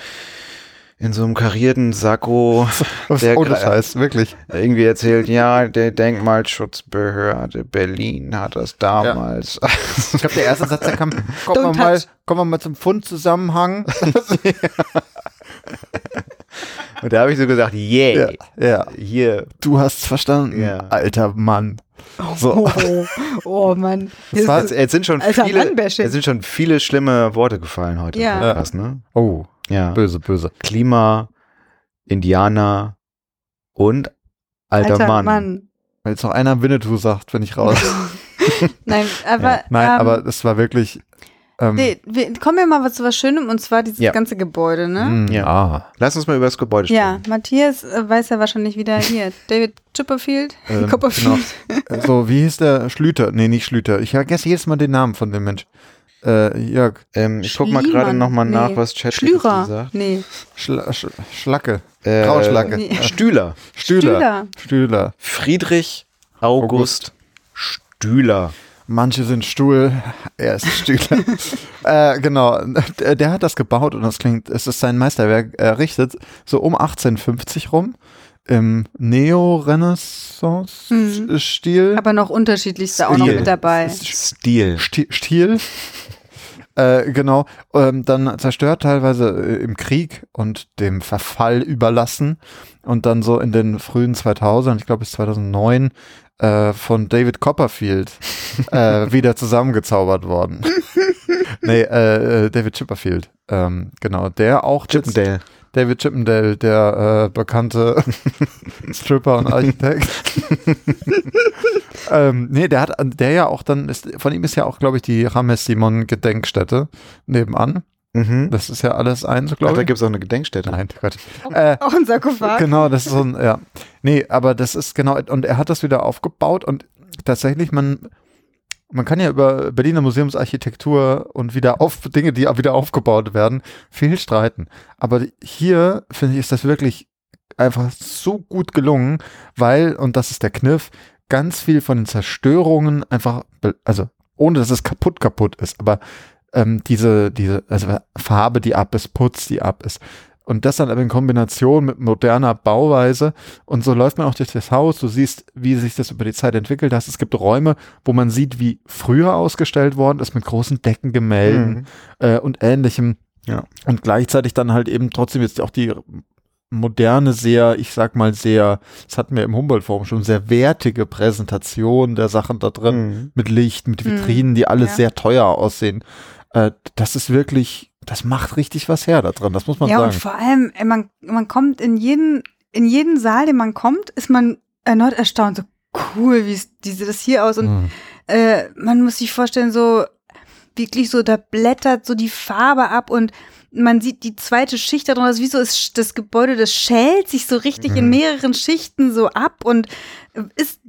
in so einem karierten Sakko Was der ohne gra- Scheiß, wirklich. irgendwie erzählt, ja, der Denkmalschutzbehörde Berlin hat das damals. Ich glaube, der erste Satz, der kam, kommen wir, mal, kommen wir mal zum Fundzusammenhang. Und da habe ich so gesagt, yeah, ja, ja, hier. du hast verstanden, Ja. alter Mann. So. oh, oh Mann. Das war- Es, es sind schon Alter viele, es sind schon viele schlimme Worte gefallen heute. Ja. Podcast, ne? Oh, Ja. böse, böse. Klima, Indianer und alter, Mann. Wenn jetzt noch einer Winnetou sagt, bin ich raus. Nein, aber Ja. Nein, ähm, aber es war wirklich, Ähm, Nee, wir kommen ja mal zu was Schönem und zwar dieses Ja. ganze Gebäude, ne? mh, Ja. Ah. Lass uns mal über das Gebäude sprechen. Ja, Matthias äh, weiß ja wahrscheinlich wieder hier. David Chipperfield, Ähm, Copperfield. genau. So, wie hieß der? Schlüter. Nee, nicht Schlüter. Ich vergesse jedes Mal den Namen von dem Mensch. Äh, Jörg. Ähm, ich guck mal gerade nochmal nach, Nee. was Chat Schlürer. sagt. Nee. Schla Sch Schlacke. Äh, Grauschlacke. Nee. Stühler. Stühler. Stühler. Friedrich August, Stühler. Manche sind Stuhl, er ist Stühler. äh, genau, der, der hat das gebaut und das klingt, es ist sein Meisterwerk errichtet, so um 1850 rum, im Neo-Renaissance-Stil. Aber noch unterschiedlichste auch noch mit dabei. Stil. Sti- Stil. Äh, genau, ähm, dann zerstört teilweise äh, im Krieg und dem Verfall überlassen und dann so in den frühen 2000, ich glaube bis 2009, äh, von David Copperfield äh, wieder zusammengezaubert worden. nee, äh, David Chipperfield, ähm, genau, der auch jetzt- Chippendale. David Chippendale, der äh, bekannte Stripper und Architekt. ähm, nee, der hat, der ja auch dann, ist, von ihm ist ja auch, glaube ich, die Rames Simon Gedenkstätte nebenan. Mhm. Das ist ja alles eins, Ach, glaube da ich. gibt es auch eine Gedenkstätte. Nein, Gott. Äh, Auch ein Sarkophag. genau, das ist so ein, ja. Nee, aber das ist genau, und er hat das wieder aufgebaut und tatsächlich, man, man kann ja über Berliner Museumsarchitektur und wieder auf Dinge, die wieder aufgebaut werden, viel streiten. Aber hier, finde ich, ist das wirklich einfach so gut gelungen, weil, und das ist der Kniff, ganz viel von den Zerstörungen einfach, also ohne dass es kaputt kaputt ist, aber ähm, diese, diese, also Farbe, die ab ist, Putz, die ab ist. Und das dann aber in Kombination mit moderner Bauweise. Und so läuft man auch durch das Haus. Du siehst, wie sich das über die Zeit entwickelt hat. Es gibt Räume, wo man sieht, wie früher ausgestellt worden ist mit großen Deckengemälden Mhm. äh, und ähnlichem. Ja. Und gleichzeitig dann halt eben trotzdem jetzt auch die moderne, sehr, ich sag mal sehr, das hatten wir im Humboldt-Forum schon, sehr wertige Präsentation der Sachen da drin Mhm. mit Licht, mit Mhm. Vitrinen, die alle Ja. sehr teuer aussehen. Äh, das ist wirklich, das macht richtig was her da drin, das muss man Ja, und sagen. vor allem, ey, man, man kommt in jeden, in jeden Saal, den man kommt, ist man erneut erstaunt. So cool, wie sieht das hier aus? Und Mhm. äh, man muss sich vorstellen, so wirklich so, da blättert so die Farbe ab und man sieht die zweite Schicht da drin, das ist wie so ist das Gebäude, das schält sich so richtig in Mhm. mehreren Schichten so ab und äh, ist äh,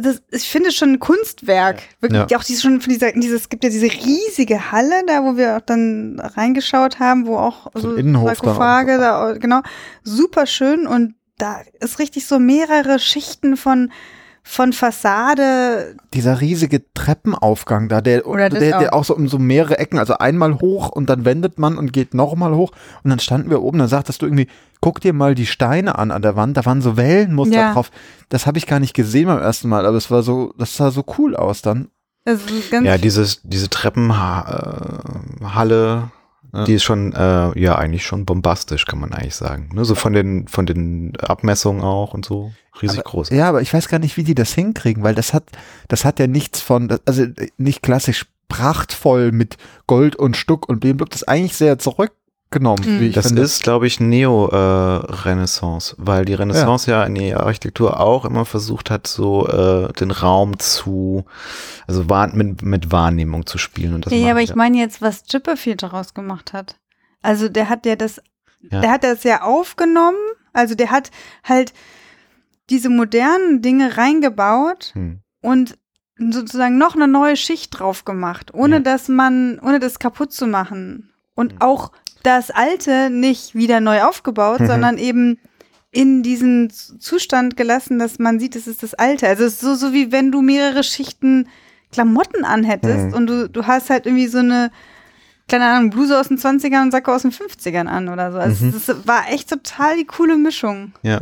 das, ich finde schon ein Kunstwerk. Wirklich, Ja. auch dieses schon von dieser, dieses, es gibt ja diese riesige Halle, da wo wir auch dann reingeschaut haben, wo auch So so Innenhof auch. da, genau, super schön und da ist richtig so mehrere Schichten von, von Fassade, Dieser riesige Treppenaufgang da, der, der, der auch. so um so mehrere Ecken, also einmal hoch und dann wendet man und geht nochmal hoch und dann standen wir oben, dann sagtest du irgendwie, guck dir mal die Steine an an der Wand, da waren so Wellenmuster Ja. drauf. Das habe ich gar nicht gesehen beim ersten Mal, aber es war so, das sah so cool aus dann. ganz Ja, dieses, diese Treppenhalle, Ja. die ist schon, äh, ja, eigentlich schon bombastisch, kann man eigentlich sagen. Ne? So von den, von den Abmessungen auch und so. Riesig aber, groß. Ja, aber ich weiß gar nicht, wie die das hinkriegen, weil das hat, das hat ja nichts von, also nicht klassisch prachtvoll mit Gold und Stuck und Blüm, das ist eigentlich sehr zurückgenommen, Mhm. wie ich Das finde. ist, glaube ich, Neo-Renaissance, weil die Renaissance ja. in der Architektur auch immer versucht hat, so äh, den Raum zu, also wahr, mit, mit Wahrnehmung zu spielen. Und das Ja, ja, aber ich meine jetzt, was Chipperfield daraus gemacht hat. Also der hat ja das, Ja. der hat das ja aufgenommen, also der hat halt diese modernen Dinge reingebaut Hm. und sozusagen noch eine neue Schicht drauf gemacht, ohne Ja. dass man, ohne das kaputt zu machen. Und Mhm. auch das Alte nicht wieder neu aufgebaut, Mhm. sondern eben in diesen Zustand gelassen, dass man sieht, es ist das Alte. Also es ist so, so wie wenn du mehrere Schichten Klamotten anhättest Mhm. und du, du hast halt irgendwie so eine, keine Ahnung, Bluse aus den 20ern und Sacke aus den 50ern an oder so. Also Mhm. es war echt total die coole Mischung. Ja.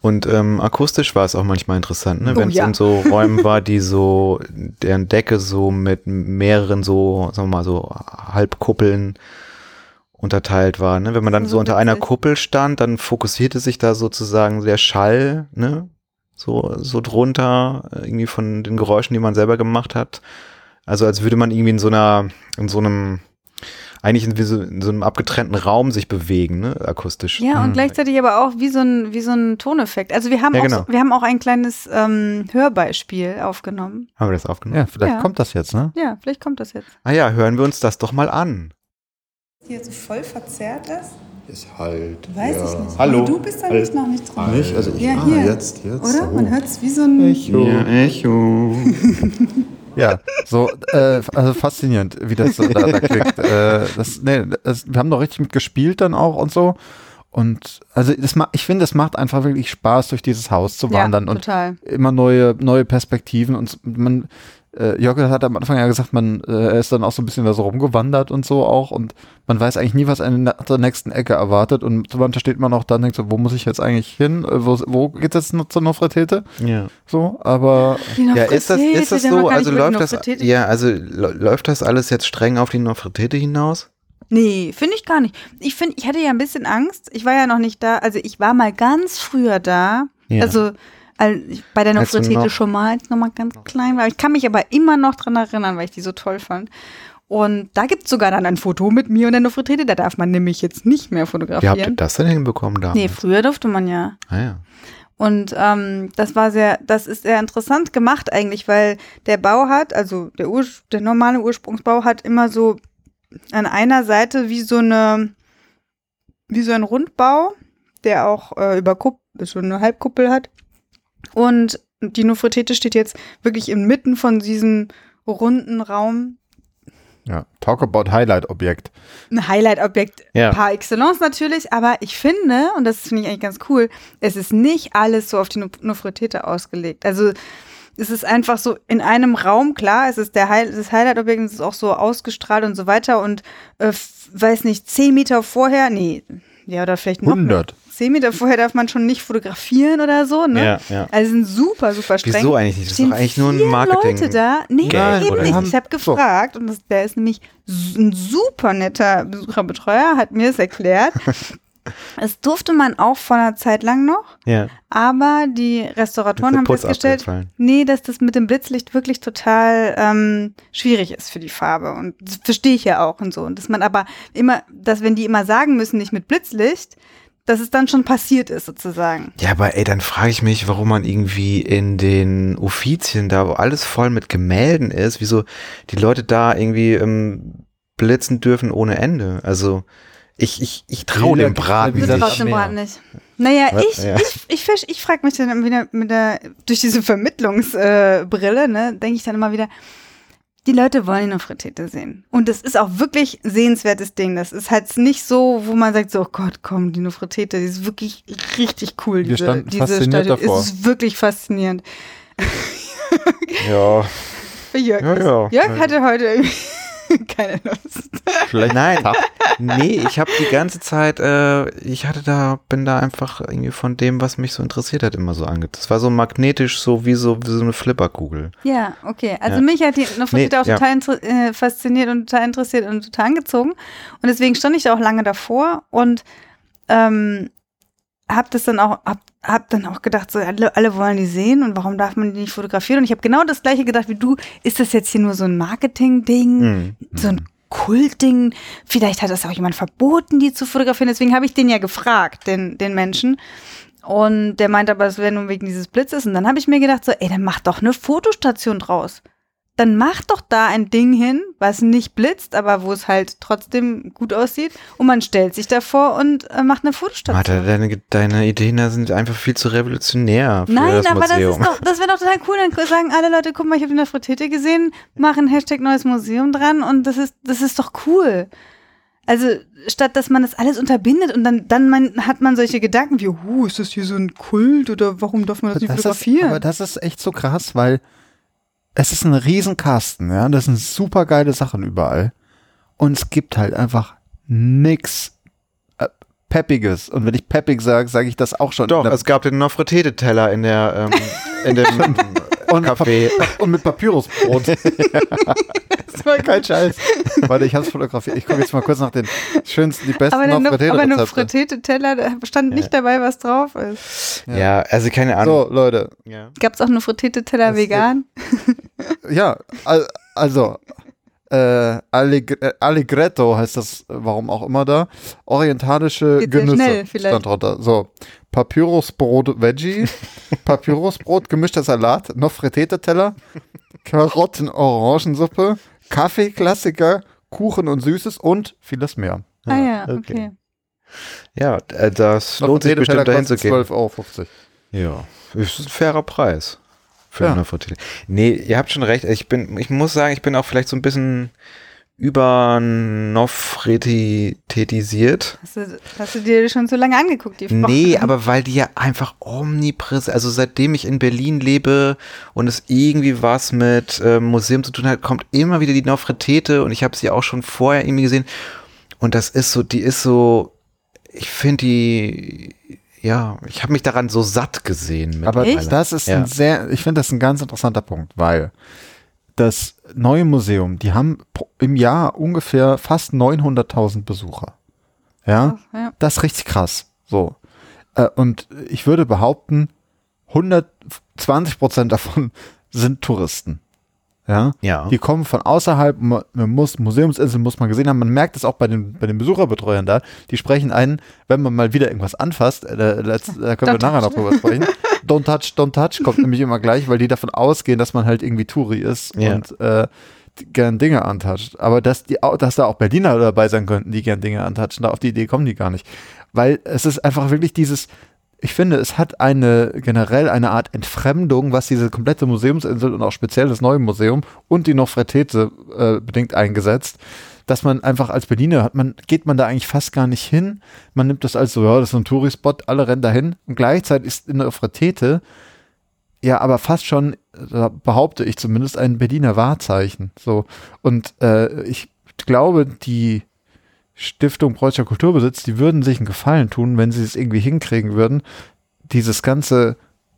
Und ähm, akustisch war es auch manchmal interessant, ne? Oh, wenn es ja. in so Räumen war, die so, deren Decke so mit mehreren so, sagen wir mal, so Halbkuppeln unterteilt war. Ne? Wenn man dann So so unter einer. Kuppel stand, dann fokussierte sich da sozusagen der Schall, ne? So, so drunter, äh, irgendwie von den Geräuschen, die man selber gemacht hat. Also als würde man irgendwie in so einer, in so einem eigentlich in, so, in so einem abgetrennten Raum sich bewegen, ne, akustisch. Ja, und Mhm. gleichzeitig aber auch wie so ein, wie so ein Toneffekt. Also wir haben, Ja, auch, genau. so, wir haben auch ein kleines ähm, Hörbeispiel aufgenommen. Haben wir das aufgenommen? Ja, vielleicht Ja. kommt das jetzt, ne? Ja, vielleicht kommt das jetzt. Ah ja, hören wir uns das doch mal an. Hier so voll verzerrt ist? Ist halt. Weiß ich nicht. Hallo. Du bist da nicht noch nicht dran. Nicht? Also ich, Ja, ah, hier. jetzt, jetzt. Oder? Oh. Man hört es wie so ein. Ja, Echo. Ja, so, äh, also faszinierend, wie das so da, da klingt. Äh, das, nee, das, wir haben doch richtig mit gespielt dann auch und so. Und also das ich finde, es macht einfach wirklich Spaß, durch dieses Haus zu Ja, wandern und total. immer neue, neue Perspektiven. Und man, äh, Jörg hat am Anfang ja gesagt, man äh, er ist dann auch so ein bisschen da so rumgewandert und so auch. Und man weiß eigentlich nie, was einen nach der nächsten Ecke erwartet. Und so manchmal steht man auch da und denkt so, wo muss ich jetzt eigentlich hin? Äh, wo, wo geht jetzt noch zur Nofretete? Ja. So, aber Die Ja, ist das, ist das so? Also läuft das, ja, also lä- läuft das alles jetzt streng auf die Nofretete hinaus? Nee, finde ich gar nicht. Ich finde, ich hatte ja ein bisschen Angst. Ich war ja noch nicht da. Also ich war mal ganz früher da. Ja. Also al- ich- bei der Nofretete schon mal, als ich noch mal ganz klein war. Ich kann mich aber immer noch dran erinnern, weil ich die so toll fand. Und da gibt es sogar dann ein Foto mit mir und der Nofretete. Da darf man nämlich jetzt nicht mehr Wie habt ihr fotografieren. das denn hinbekommen da? Nee, früher durfte man ja. ah, ja. Und ähm, das war sehr, das ist sehr interessant gemacht eigentlich, weil der Bau hat, also der, Ur der normale Ursprungsbau hat immer so an einer Seite wie so eine, wie so ein Rundbau, der auch äh, über Kupp so eine Halbkuppel hat. Und die Nofretete steht jetzt wirklich inmitten von diesem runden Raum. ja, talk about Highlight-Objekt. Ein Highlight-Objekt Ja. par excellence natürlich, aber ich finde, und das finde ich eigentlich ganz cool, es ist nicht alles so auf die No- Nofretete ausgelegt. Also es ist einfach so in einem Raum, klar, es ist der High das Highlight-Objekt, es ist auch so ausgestrahlt und so weiter und äh, weiß nicht, zehn Meter vorher, nee, ja, oder vielleicht noch mehr. 100. Zehn Meter vorher darf man schon nicht fotografieren oder so, ne? Ja, ja. Also sind super, super streng. Wieso eigentlich nicht? Das ist doch eigentlich nur ein Marketing. Leute da. Nee, Gag, eben oder? nicht. Ich habe so. gefragt und das, der ist nämlich s- ein super netter Besucherbetreuer, hat mir es erklärt. Es durfte man auch vor einer Zeit lang noch, Ja. aber die Restauratoren haben Putz festgestellt, nee, dass das mit dem Blitzlicht wirklich total ähm, schwierig ist für die Farbe. Und das verstehe ich ja auch und so. Und dass man aber immer, dass wenn die immer sagen müssen, nicht mit Blitzlicht, dass es dann schon passiert ist sozusagen. Ja, aber ey, dann frage ich mich, warum man irgendwie in den Uffizien da, wo alles voll mit Gemälden ist, wieso die Leute da irgendwie ähm, blitzen dürfen ohne Ende. Also ich, ich, ich traue dem Braten nicht. traust dem mehr. Braten nicht. Naja, Was? ich, Ja. ich, ich, ich frage mich dann immer wieder mit der, durch diese Vermittlungsbrille, äh, ne, denke ich dann immer wieder, die Leute wollen die Nofretete sehen. Und das ist auch wirklich ein sehenswertes Ding. Das ist halt nicht so, wo man sagt, so, oh Gott, komm, die Nofretete, die ist wirklich richtig cool. Wir diese, standen diese fasziniert Statue. davor. Es ist wirklich faszinierend. Ja, Jörg. Ja, ja. Jörg hatte heute irgendwie keine Lust. Vielleicht Nein, nee, ich habe die ganze Zeit, äh, ich hatte da, bin da einfach irgendwie von dem, was mich so interessiert hat, immer so ange. Das war so magnetisch, so wie so, wie so eine Flipperkugel. Ja, okay. Also Ja. mich hat die Nofretete Nee, auch ja. total äh, fasziniert und total interessiert und total angezogen. Und deswegen stand ich da auch lange davor und ähm, hab das dann auch, hab, hab dann auch gedacht, so alle, alle wollen die sehen und warum darf man die nicht fotografieren? Und ich habe genau das gleiche gedacht wie du. Ist das jetzt hier nur so ein Marketing-Ding? Hm. so ein Kultding. Vielleicht hat das auch jemand verboten, die zu fotografieren. Deswegen habe ich den ja gefragt, den, den Menschen. Und der meinte aber, es wäre nur wegen dieses Blitzes. Und dann habe ich mir gedacht, so, ey, dann mach doch eine Fotostation draus. Dann mach doch da ein Ding hin, was nicht blitzt, aber wo es halt trotzdem gut aussieht. Und man stellt sich davor und äh, macht eine Fotostation. Martha, deine, deine Ideen da sind einfach viel zu revolutionär für Nein, das aber das Museum. ist doch, das wäre doch total cool. Dann sagen alle Leute, guck mal, ich habe die Nofretete gesehen, machen Hashtag neues Museum dran und das ist, das ist doch cool. Also, statt dass man das alles unterbindet und dann, dann man, hat man solche Gedanken wie, huh, ist das hier so ein Kult oder warum darf man das nicht das ist, fotografieren? aber das ist echt so krass, weil es ist ein Riesenkasten, ja. Das sind super geile Sachen überall. Und es gibt halt einfach nix äh, Peppiges. Und wenn ich peppig sage, sage ich das auch schon. Doch, es gab den Nofretete-Teller in der, ähm, in dem und, Café. und mit Papyrusbrot. Das war Kein Scheiß. Warte, ich hab's fotografiert. Ich gucke jetzt mal kurz nach den schönsten, die besten aber der Nof- aber Nofretete-Rezepte. Nofretete-Teller, da stand nicht dabei, was drauf ist. Ja. also keine Ahnung. So, Leute. Ja. Gab es auch Nofretete-Teller Das- vegan? Ja, al- also, äh, Allegre äh, Allegretto heißt das, warum auch immer da. Orientalische Geht Genüsse schnell vielleicht. stand drunter. So, Papyrusbrot Veggie, Papyrusbrot, gemischter Salat, noch Fritete-Teller, Karotten-Orangensuppe, Kaffee-Klassiker, Kuchen und Süßes und vieles mehr. Ah ja, okay. okay. Ja, äh, das Noch lohnt sich bestimmt dahin zu gehen. 12,50 Euro. Ja, ist ein fairer Preis für Ja. Fritille. Nee, ihr habt schon recht. Ich bin, ich muss sagen, ich bin auch vielleicht so ein bisschen übernofretisiert. Hast du, hast du dir schon so lange angeguckt, die Frau? Nee, aber weil die ja einfach omnipräsent, also seitdem ich in Berlin lebe und es irgendwie was mit äh, Museum zu tun hat, kommt immer wieder die Nofretete und ich habe sie auch schon vorher irgendwie gesehen und das ist so, die ist so, ich finde die, ja, ich habe mich daran so satt gesehen. Aber das ist Ja. ein sehr, ich finde das ein ganz interessanter Punkt, weil das neue Museum, die haben im Jahr ungefähr fast 900.000 Besucher. Ja, Ja. das ist richtig krass. So. Äh, Und ich würde behaupten, 120 Prozent davon sind Touristen. Ja. Ja. Die kommen von außerhalb, man muss, Museumsinsel muss man gesehen haben, man merkt es auch bei den, bei den Besucherbetreuern da, die sprechen einen, wenn man mal wieder irgendwas anfasst, äh, da, können wir Don't nachher noch touch. drüber sprechen. Don't touch, don't touch kommt nämlich immer gleich, weil die davon ausgehen, dass man halt irgendwie Touri ist Ja. und äh, gern Dinge antatscht. Aber dass, die, dass da auch Berliner dabei sein könnten, die gern Dinge antatschen, da auf die Idee kommen die gar nicht. Weil es ist einfach wirklich dieses, ich finde, es hat eine generell eine Art Entfremdung, was diese komplette Museumsinsel und auch speziell das neue Museum und die Nofretete äh, bedingt eingesetzt, dass man einfach als Berliner hat man, geht man da eigentlich fast gar nicht hin. Man nimmt das als so, ja, das ist ein Tourispot, alle rennen dahin. Und gleichzeitig ist in Nofretete ja aber fast schon, da behaupte ich zumindest, ein Berliner Wahrzeichen. So. Und äh, ich glaube, die Stiftung Preußischer Kulturbesitz, die würden sich einen Gefallen tun, wenn sie es irgendwie hinkriegen würden, dieses ganze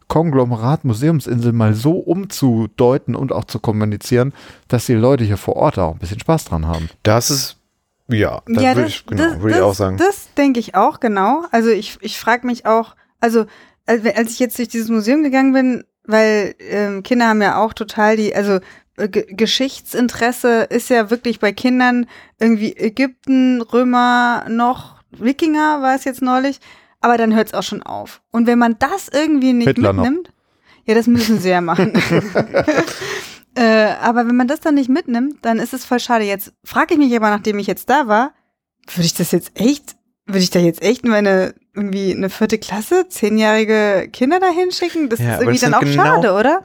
Konglomerat Museumsinsel mal so umzudeuten und auch zu kommunizieren, dass die Leute hier vor Ort auch ein bisschen Spaß dran haben. Das ist, ja, das ja, würde ich, genau, das, würde ich das, auch sagen. Das denke ich auch, genau. Also ich, ich frage mich auch, also als als ich jetzt durch dieses Museum gegangen bin, weil ähm, Kinder haben ja auch total die, also äh, Ge- Geschichtsinteresse ist ja wirklich bei Kindern irgendwie Ägypten, Römer, noch Wikinger war es jetzt neulich, aber dann hört es auch schon auf. Und wenn man das irgendwie nicht Hitler noch. mitnimmt, ja, das müssen sie ja machen. äh, aber wenn man das dann nicht mitnimmt, dann ist es voll schade. Jetzt frage ich mich aber, nachdem ich jetzt da war, würde ich das jetzt echt, würde ich da jetzt echt meine irgendwie eine vierte Klasse, zehnjährige Kinder dahin schicken? Das Ja, ist irgendwie das dann auch genau- schade, oder?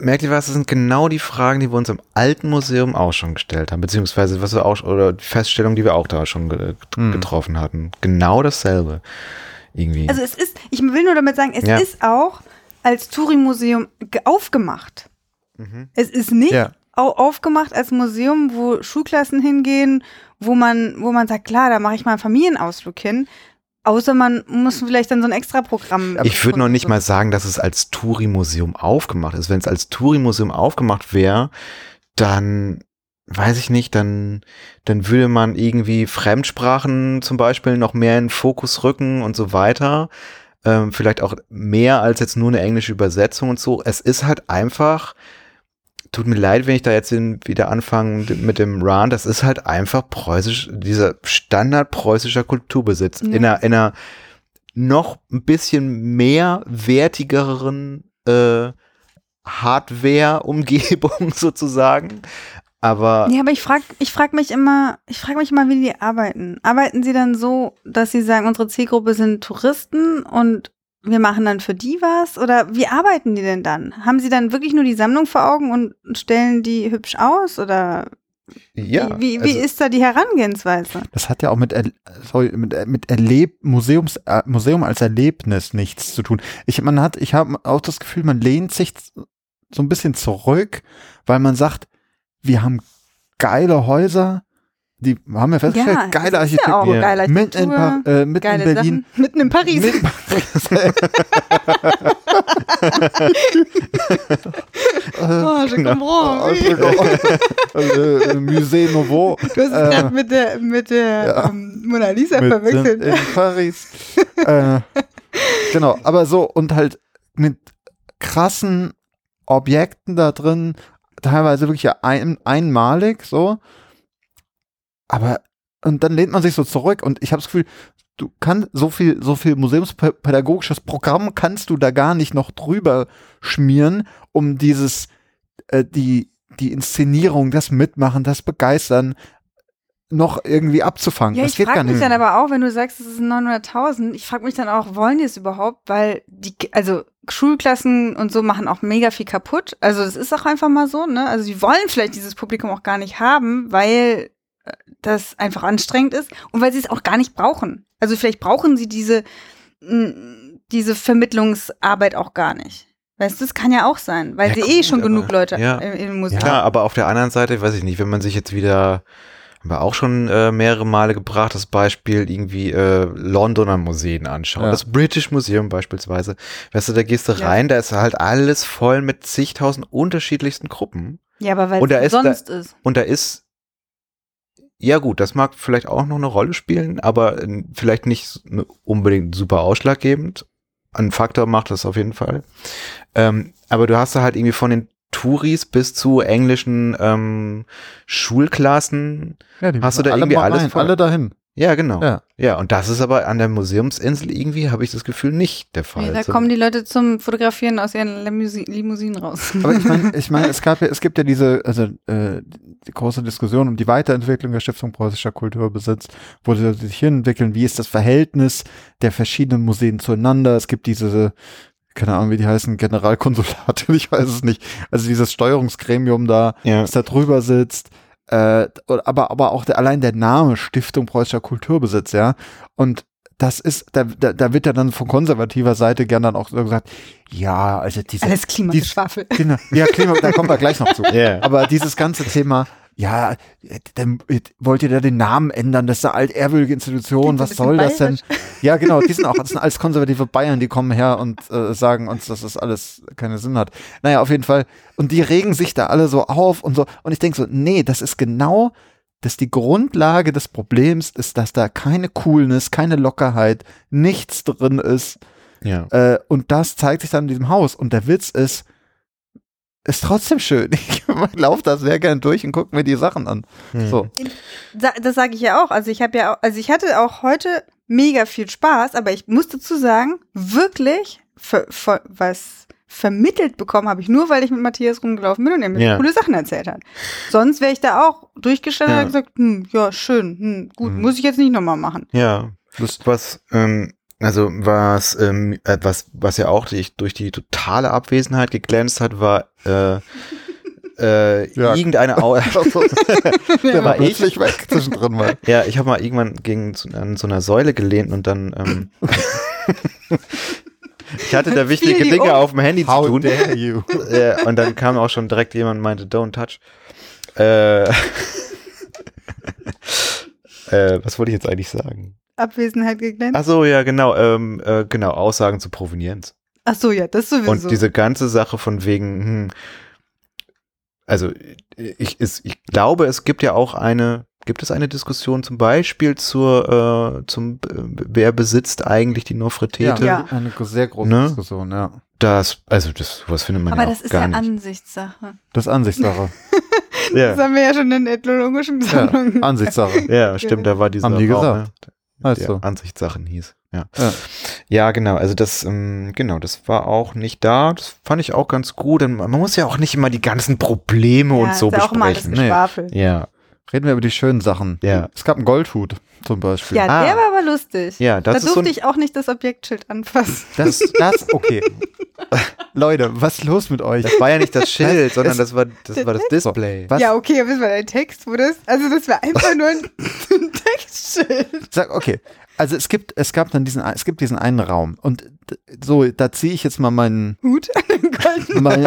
Merkt ihr was? Das sind genau die Fragen, die wir uns im alten Museum auch schon gestellt haben, beziehungsweise was wir auch, oder die Feststellung, die wir auch da schon ge Hm. getroffen hatten. Genau dasselbe. Irgendwie. Also es ist, ich will nur damit sagen, es Ja. ist auch als Touri-Museum ge- aufgemacht. Mhm. Es ist nicht Ja. au aufgemacht als Museum, wo Schulklassen hingehen, wo man, wo man sagt, klar, da mache ich mal einen Familienausflug hin. Außer man muss vielleicht dann so ein Extra-Programm. Ich würde noch nicht mal sagen, dass es als Touri-Museum aufgemacht ist. Wenn es als Touri-Museum aufgemacht wäre, dann weiß ich nicht, dann, dann würde man irgendwie Fremdsprachen zum Beispiel noch mehr in Fokus rücken und so weiter. Ähm, vielleicht auch mehr als jetzt nur eine englische Übersetzung und so. Es ist halt einfach, tut mir leid, wenn ich da jetzt wieder anfange mit dem Run, das ist halt einfach preußisch, dieser Standard preußischer Kulturbesitz. Ja. In einer, in einer noch ein bisschen mehr wertigeren äh, Hardware-Umgebung sozusagen. Aber Ja, aber ich frage ich frag mich immer, ich frage mich immer, wie die arbeiten. Arbeiten sie dann so, dass sie sagen, unsere Zielgruppe sind Touristen und wir machen dann für die was? Oder wie arbeiten die denn dann? Haben sie dann wirklich nur die Sammlung vor Augen und stellen die hübsch aus? Oder ja, wie, wie, wie also, ist da die Herangehensweise? Das hat ja auch mit, sorry, mit, mit Erleb Museums, äh, Museum als Erlebnis nichts zu tun. Ich, man hat, ich habe auch das Gefühl, man lehnt sich so ein bisschen zurück, weil man sagt, wir haben geile Häuser, die haben wir festgestellt, geile ja auch Architektur. Ja. geile Mitten in, Architektur, Pa- äh, mitten in geile Berlin. Sachen. Mitten in Paris. Mit- oh, je comprends. äh, Musée Nouveau. Du hast es Äh, gerade mit der, mit der ja. ähm, Mona Lisa mit verwechselt. in Paris. äh, genau, aber so und halt mit krassen Objekten da drin, teilweise wirklich ja ein, einmalig so. Aber und dann lehnt man sich so zurück und ich habe das Gefühl, du kannst so viel so viel museumspädagogisches Programm kannst du da gar nicht noch drüber schmieren, um dieses äh, die die Inszenierung, das Mitmachen, das Begeistern noch irgendwie abzufangen. Ja, das ich geht gar frage mich dann aber auch, wenn du sagst, es sind 900.000, ich frage mich dann auch, wollen die es überhaupt? Weil die, also Schulklassen und so machen auch mega viel kaputt. Also das ist auch einfach mal so, ne? Also die wollen vielleicht dieses Publikum auch gar nicht haben, weil das einfach anstrengend ist und weil sie es auch gar nicht brauchen. Also vielleicht brauchen sie diese, diese Vermittlungsarbeit auch gar nicht. Weißt du, das kann ja auch sein, weil Ja, sie gut, eh schon aber- genug Leute ja. im, Museum Klar, aber auf der anderen Seite, weiß ich nicht, wenn man sich jetzt wieder, haben wir auch schon äh, mehrere Male gebracht, das Beispiel irgendwie äh, Londoner Museen anschauen. Ja. Das British Museum beispielsweise. Weißt du, da gehst du Ja. rein, da ist halt alles voll mit zigtausend unterschiedlichsten Gruppen. Ja, aber weil Und da es ist da- sonst ist. Und da ist, ja gut, das mag vielleicht auch noch eine Rolle spielen, aber äh, vielleicht nicht ne- unbedingt super ausschlaggebend. Ein Faktor macht das auf jeden Fall. Ähm, aber du hast da halt irgendwie von den Touris bis zu englischen ähm, Schulklassen. Ja, die Hast du da alle irgendwie alles rein, voll? alle dahin. Ja, genau. Ja. Ja. und das ist aber an der Museumsinsel irgendwie, habe ich das Gefühl, nicht der Fall. Nee, da So- kommen die Leute zum Fotografieren aus ihren Limousi- Limousinen raus. Aber ich meine, ich meine, es gab ja, es gibt ja diese, also äh, die große Diskussion um die Weiterentwicklung der Stiftung Preußischer Kulturbesitz, wo sie sich hinentwickeln, wie ist das Verhältnis der verschiedenen Museen zueinander. Es gibt diese, keine Ahnung, wie die heißen, Generalkonsulate, ich weiß es nicht. Also dieses Steuerungsgremium da, ja. das da drüber sitzt. Äh, aber, aber auch der, allein der Name Stiftung Preußischer Kulturbesitz, ja. Und das ist, da, da, da wird ja dann von konservativer Seite gern dann auch so gesagt, ja, also diese, Alles Klimageschwafel. Genau. Ja, Klima, da kommen wir gleich noch zu. Ja. Aber dieses ganze Thema, ja, dann wollt ihr da den Namen ändern, das ist eine altehrwürdige Institution, was soll das denn? Ja, genau, die sind auch, das sind alles konservative Bayern, die kommen her und äh, sagen uns, dass das alles keinen Sinn hat. Naja, auf jeden Fall. Und die regen sich da alle so auf und so. Und ich denke so, nee, das ist genau, dass die Grundlage des Problems ist, dass da keine Coolness, keine Lockerheit, nichts drin ist. ja. Äh, und das zeigt sich dann in diesem Haus. Und der Witz ist, ist trotzdem schön. Ich laufe da sehr gern durch und gucke mir die Sachen an. Hm. So. Das sage ich ja auch. Also ich habe ja auch, also ich hatte auch heute mega viel Spaß, aber ich muss dazu sagen, wirklich ver, ver, was vermittelt bekommen habe ich nur, weil ich mit Matthias rumgelaufen bin und er mir Ja. coole Sachen erzählt hat. Sonst wäre ich da auch durchgestanden Ja. und gesagt, hm, ja, schön, hm, gut, Mhm. muss ich jetzt nicht nochmal machen. Ja, Das, was, ähm, also was, ähm, äh, was, was ja auch durch, durch die totale Abwesenheit geglänzt hat, war äh, äh, Ja. irgendeine Au der war war ich. plötzlich weg zwischendrin mal. Ja, ich habe mal irgendwann gegen so, an so einer Säule gelehnt und dann ähm, ich hatte da wichtige Dinge um? auf dem Handy zu How tun. dare you? Äh, und dann kam auch schon direkt jemand und meinte, don't touch. Äh, äh, was wollte ich jetzt eigentlich sagen? Abwesenheit geglänzt. Ach so, ja, genau, ähm, äh, genau, Aussagen zu Provenienz. Ach so, ja, das sowieso. Und diese ganze Sache von wegen, hm, also ich, ist, ich glaube, es gibt ja auch eine, gibt es eine Diskussion zum Beispiel zur, äh, zum, äh, wer besitzt eigentlich die Nofretete? Ja. eine sehr große Ne? Diskussion, ja. Das, also das, was findet man aber ja das auch ist gar ja nicht. Ansichtssache. Das ist Ansichtssache. Das Ja, haben wir ja schon in ethnologischen ja, Sammlungen. Ansichtssache. ja, stimmt, da war dieser Haben die gesagt. ne, Heißt der so. Ansichtssachen hieß. Ja. Ja. ja, genau. Also das, ähm, genau, das war auch nicht da. Das fand ich auch ganz gut. Und man muss ja auch nicht immer die ganzen Probleme und so ist ja auch alles besprechen. Nee. Ja, Reden wir über die schönen Sachen. ja, Es gab einen Goldhut zum Beispiel. Ja, Ah. der war aber lustig. ja. Da Das ist so durfte ein, ich auch nicht das Objektschild anfassen. Das, das, okay. Leute, was ist los mit euch? das war ja nicht das Schild, sondern das war, das war das Display. Was? Ja, okay, aber das war ein Text, wo das, also das war einfach nur ein, ein Textschild. Sag, okay. Also es gibt, es gab dann diesen, es gibt diesen einen Raum und so, da ziehe ich jetzt mal meinen, Hut an den goldenen. meinen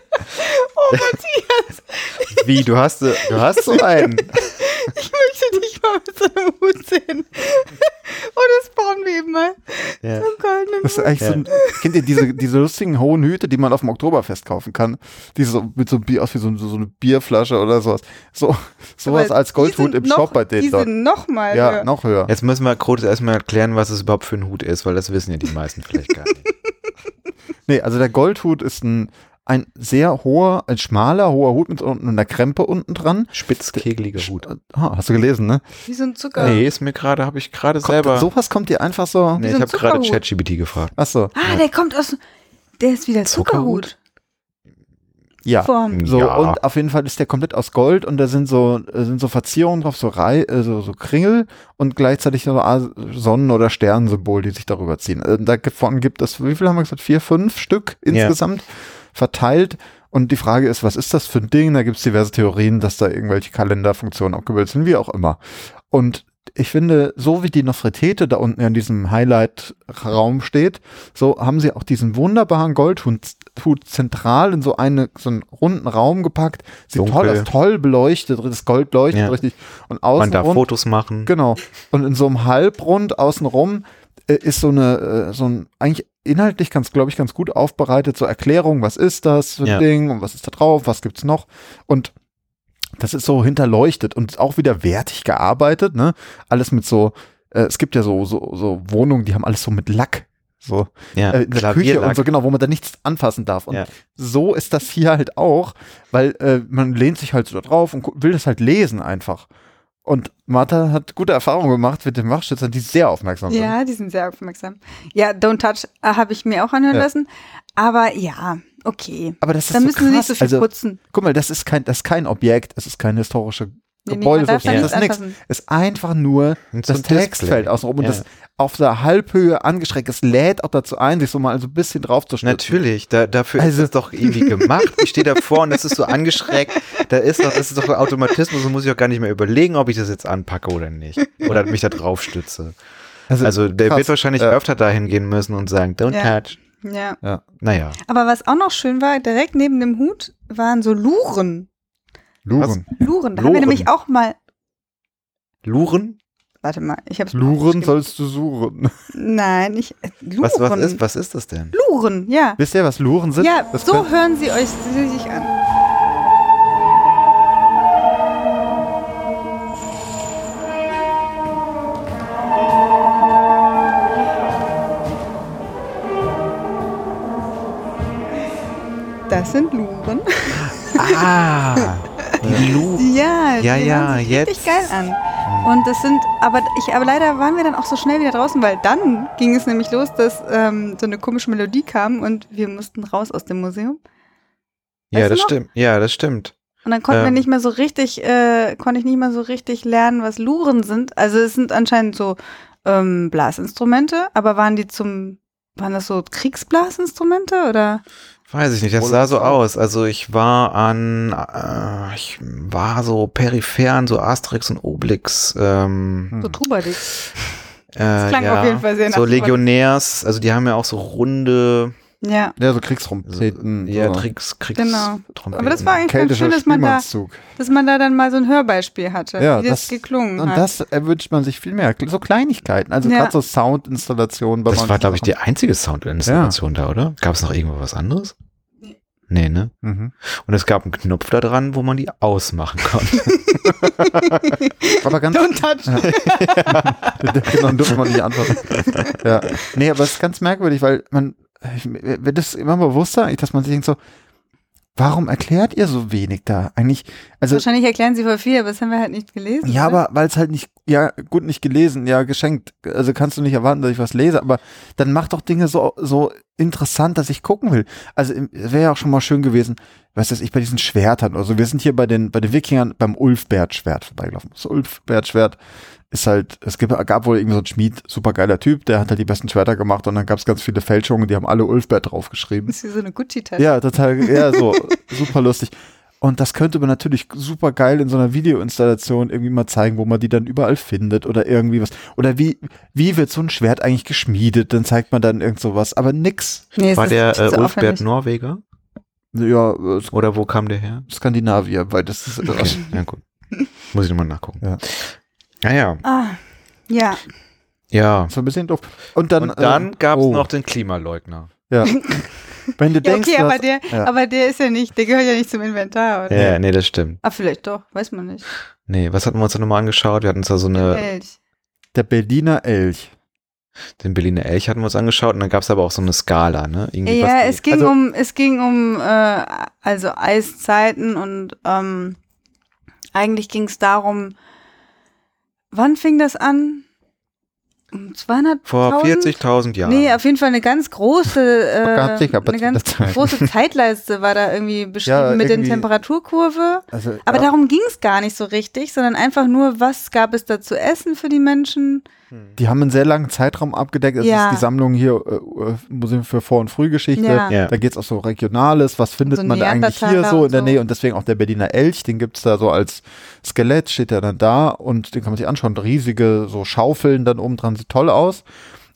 Oh, Matthias, Wie, du hast, du hast so einen. ich möchte dich mal mit so einem Hut sehen. Oh, das brauchen wir eben mal. Ja. So goldenen Das ist Hut. eigentlich so ein, kennt ihr diese, diese lustigen hohen Hüte, die man auf dem Oktoberfest kaufen kann? Die so mit so einem Bier aus wie so, so eine Bierflasche oder sowas. So, sowas Aber als Goldhut im noch, Shop bei denen Die dort. sind noch mal Ja, höher. noch höher. Jetzt müssen wir kurz erstmal erklären, was es überhaupt für ein Hut ist, weil das wissen ja die meisten vielleicht gar nicht. nee, also der Goldhut ist ein, ein sehr hoher, ein schmaler, hoher Hut mit unten einer Krempe unten dran. Spitzkegeliger Hut. Ah, hast du gelesen, ne? Wie so ein Zucker. Nee, ist mir gerade, habe ich gerade selber. sowas kommt dir einfach so. nee, so ich habe gerade. ChatGPT gefragt. Achso. Ah, der kommt aus. Der ist wieder Zuckerhut? Zuckerhut. Ja. Form. So, Ja. und auf jeden Fall ist der komplett aus Gold und da sind so, äh, sind so Verzierungen drauf, so, Rei, äh, so, so Kringel und gleichzeitig so Sonnen- oder Sternensymbol, die sich darüber ziehen. Äh, Davon gibt es, wie viel haben wir gesagt? Vier, fünf Stück insgesamt verteilt. Und die Frage ist, was ist das für ein Ding? Da gibt es diverse Theorien, dass da irgendwelche Kalenderfunktionen abgebildet sind, wie auch immer. Und ich finde, so wie die Nofretete da unten in diesem Highlight-Raum steht, so haben sie auch diesen wunderbaren Goldhut Hut zentral in so, eine, so einen runden Raum gepackt. Sieht Dunkel. toll aus, toll beleuchtet, das Gold leuchtet Ja. richtig. Und Man darf Fotos machen. genau. Und in so einem Halbrund außenrum ist so eine, äh, so ein, eigentlich inhaltlich ganz, glaube ich, ganz gut aufbereitet, so Erklärung, was ist das für ein Ja. Ding und was ist da drauf, was gibt's noch. Und das ist so hinterleuchtet und auch wieder wertig gearbeitet, ne? Alles mit so, äh, es gibt ja so, so, so Wohnungen, die haben alles so mit Lack. So, Ja, äh, in der Küche und so, genau, wo man da nichts anfassen darf. Und Ja. so ist das hier halt auch, weil äh, man lehnt sich halt so da drauf und will das halt lesen einfach. Und Martha hat gute Erfahrungen gemacht mit den Wachschützern, die sehr aufmerksam sind. Ja, die sind sehr aufmerksam. Ja, Don't Touch äh, habe ich mir auch anhören Ja. lassen. Aber ja, okay. Aber das ist Da so müssen krass. sie nicht so viel also, putzen. guck mal, das ist kein, das ist kein Objekt, es ist kein historische Nee, nee, Gebäude, darf so, da das nichts ist nichts. ist einfach nur Und das. Textfeld außenrum und Ja. das auf der Halbhöhe angestreckt. Es lädt auch dazu ein, sich so mal so ein bisschen drauf zu stützen. Natürlich, da, dafür Also- ist es doch irgendwie gemacht. Ich stehe davor und das ist so angeschreckt. Da ist doch, das ist doch ein Automatismus und muss ich auch gar nicht mehr überlegen, ob ich das jetzt anpacke oder nicht. Oder mich da drauf stütze. Also der krass. wird wahrscheinlich Ja. öfter dahin gehen müssen und sagen, don't Ja. touch. Ja. Ja. Naja. Aber was auch noch schön war, direkt neben dem Hut waren so Luren. Luren. Luren. Da haben wir nämlich auch mal. Luren? Warte mal, ich hab's. Luren sollst du suchen. Nein, ich. Luren. Was, was, ist, was ist das denn? Luren, ja. Wisst ihr, was Luren sind? Ja, das so hören sie euch sie sich an. Das sind Luren. Ah, die Luren. Ja, Ja, die ja, sich jetzt. richtig geil an. Und das sind, aber ich, aber leider waren wir dann auch so schnell wieder draußen, weil dann ging es nämlich los, dass ähm, so eine komische Melodie kam und wir mussten raus aus dem Museum. Ja, Weißt du das noch? stimmt. Ja, das stimmt. Und dann konnten wir Ähm. nicht mehr so richtig, äh, konnte ich nicht mehr so richtig lernen, was Luren sind. Also es sind anscheinend so ähm, Blasinstrumente, aber waren die zum, waren das so Kriegsblasinstrumente oder? Weiß ich nicht, das sah so aus. Also ich war an, äh, ich war so peripher an so Asterix und Obelix. Ähm, Hm. So Trubadix. äh, klang ja, auf jeden Fall sehr nach So Trubadix. Legionärs, also die haben ja auch so runde, Ja. Ja, so so, Kriegstrompeten. ja, so. Kriegs, Kriegs Genau. Trompeten. Aber das war eigentlich ganz schön, dass man da, dass man da dann mal so ein Hörbeispiel hatte, Ja, wie das, das- geklungen Und hat. das erwünscht man sich viel mehr. So Kleinigkeiten, also Ja. gerade so Soundinstallationen. bei Das war, glaube ich, die einzige Soundinstallation da, oder? Gab es noch irgendwo was anderes? Nee, ne? Mhm. Und es gab einen Knopf da dran, wo man die ausmachen konnte. Aber ganz Don't touch. genau, dürfen wir nicht antworten. ja. Nee, aber es ist ganz merkwürdig, weil man, ich, wird das immer bewusster, dass man sich denkt so, warum erklärt ihr so wenig da? Eigentlich, also, Wahrscheinlich erklären sie voll viel, aber das haben wir halt nicht gelesen. ja, oder? aber weil es halt nicht, ja, gut, nicht gelesen, ja, geschenkt. Also kannst du nicht erwarten, dass ich was lese, aber dann mach doch Dinge so, so interessant, dass ich gucken will. Also wäre ja auch schon mal schön gewesen, was weiß ich, bei diesen Schwertern oder so. Wir sind hier bei den, bei den Wikingern beim Ulfbert-Schwert vorbeigelaufen. Das Ulfbert-Schwert ist halt, es gibt, gab wohl irgendwie so einen Schmied, super geiler Typ, der hat halt die besten Schwerter gemacht und dann gab es ganz viele Fälschungen, die haben alle Ulfbert draufgeschrieben. Das ist wie so eine Gucci-Tasche. Ja, total, ja, so, super lustig. Und das könnte man natürlich super geil in so einer Videoinstallation irgendwie mal zeigen, wo man die dann überall findet oder irgendwie was. Oder wie, wie wird so ein Schwert eigentlich geschmiedet? Dann zeigt man dann irgend sowas, aber nix. Nee, War ist der äh, Ulfbert. Norweger? Ja, äh, Oder wo kam der her? Skandinavier, weil das ist, Okay, ja gut. Muss ich nochmal nachgucken. Ja. Naja, Ah, ja. ja. so ein bisschen doof. Und dann, Und dann äh, gab es oh, noch den Klimaleugner. Ja. Wenn du Ja, denkst, okay, aber hast, der, ja. aber der ist ja nicht, der gehört ja nicht zum Inventar, oder? Ja, nee, das stimmt. Ah, vielleicht doch, weiß man nicht. Nee, was hatten wir uns da nochmal angeschaut? Wir hatten uns da so eine, Elch. der Berliner Elch. Den Berliner Elch hatten wir uns angeschaut und dann gab es aber auch so eine Skala, ne? Irgendwie Ja, was die- es ging also- um, es ging um äh, also Eiszeiten und ähm, eigentlich ging es darum, wann fing das an? Um 200 vor 40.000 Jahren. Nee, auf jeden Fall eine ganz große, äh, eine ganz große Zeitleiste war da irgendwie beschrieben Ja, mit der irgendwie- Temperaturkurve. Also, Aber ja, darum ging es gar nicht so richtig, sondern einfach nur, was gab es da zu essen für die Menschen? Die haben einen sehr langen Zeitraum abgedeckt. Das Ja. ist die Sammlung hier, äh, Museum für Vor- und Frühgeschichte. Ja. Ja. Da geht es auch so Regionales, was findet so man da eigentlich hier so in der so. Nähe und deswegen auch der Berliner Elch, den gibt's da so als Skelett, steht der dann da und den kann man sich anschauen. Riesige so Schaufeln dann oben dran, sieht toll aus.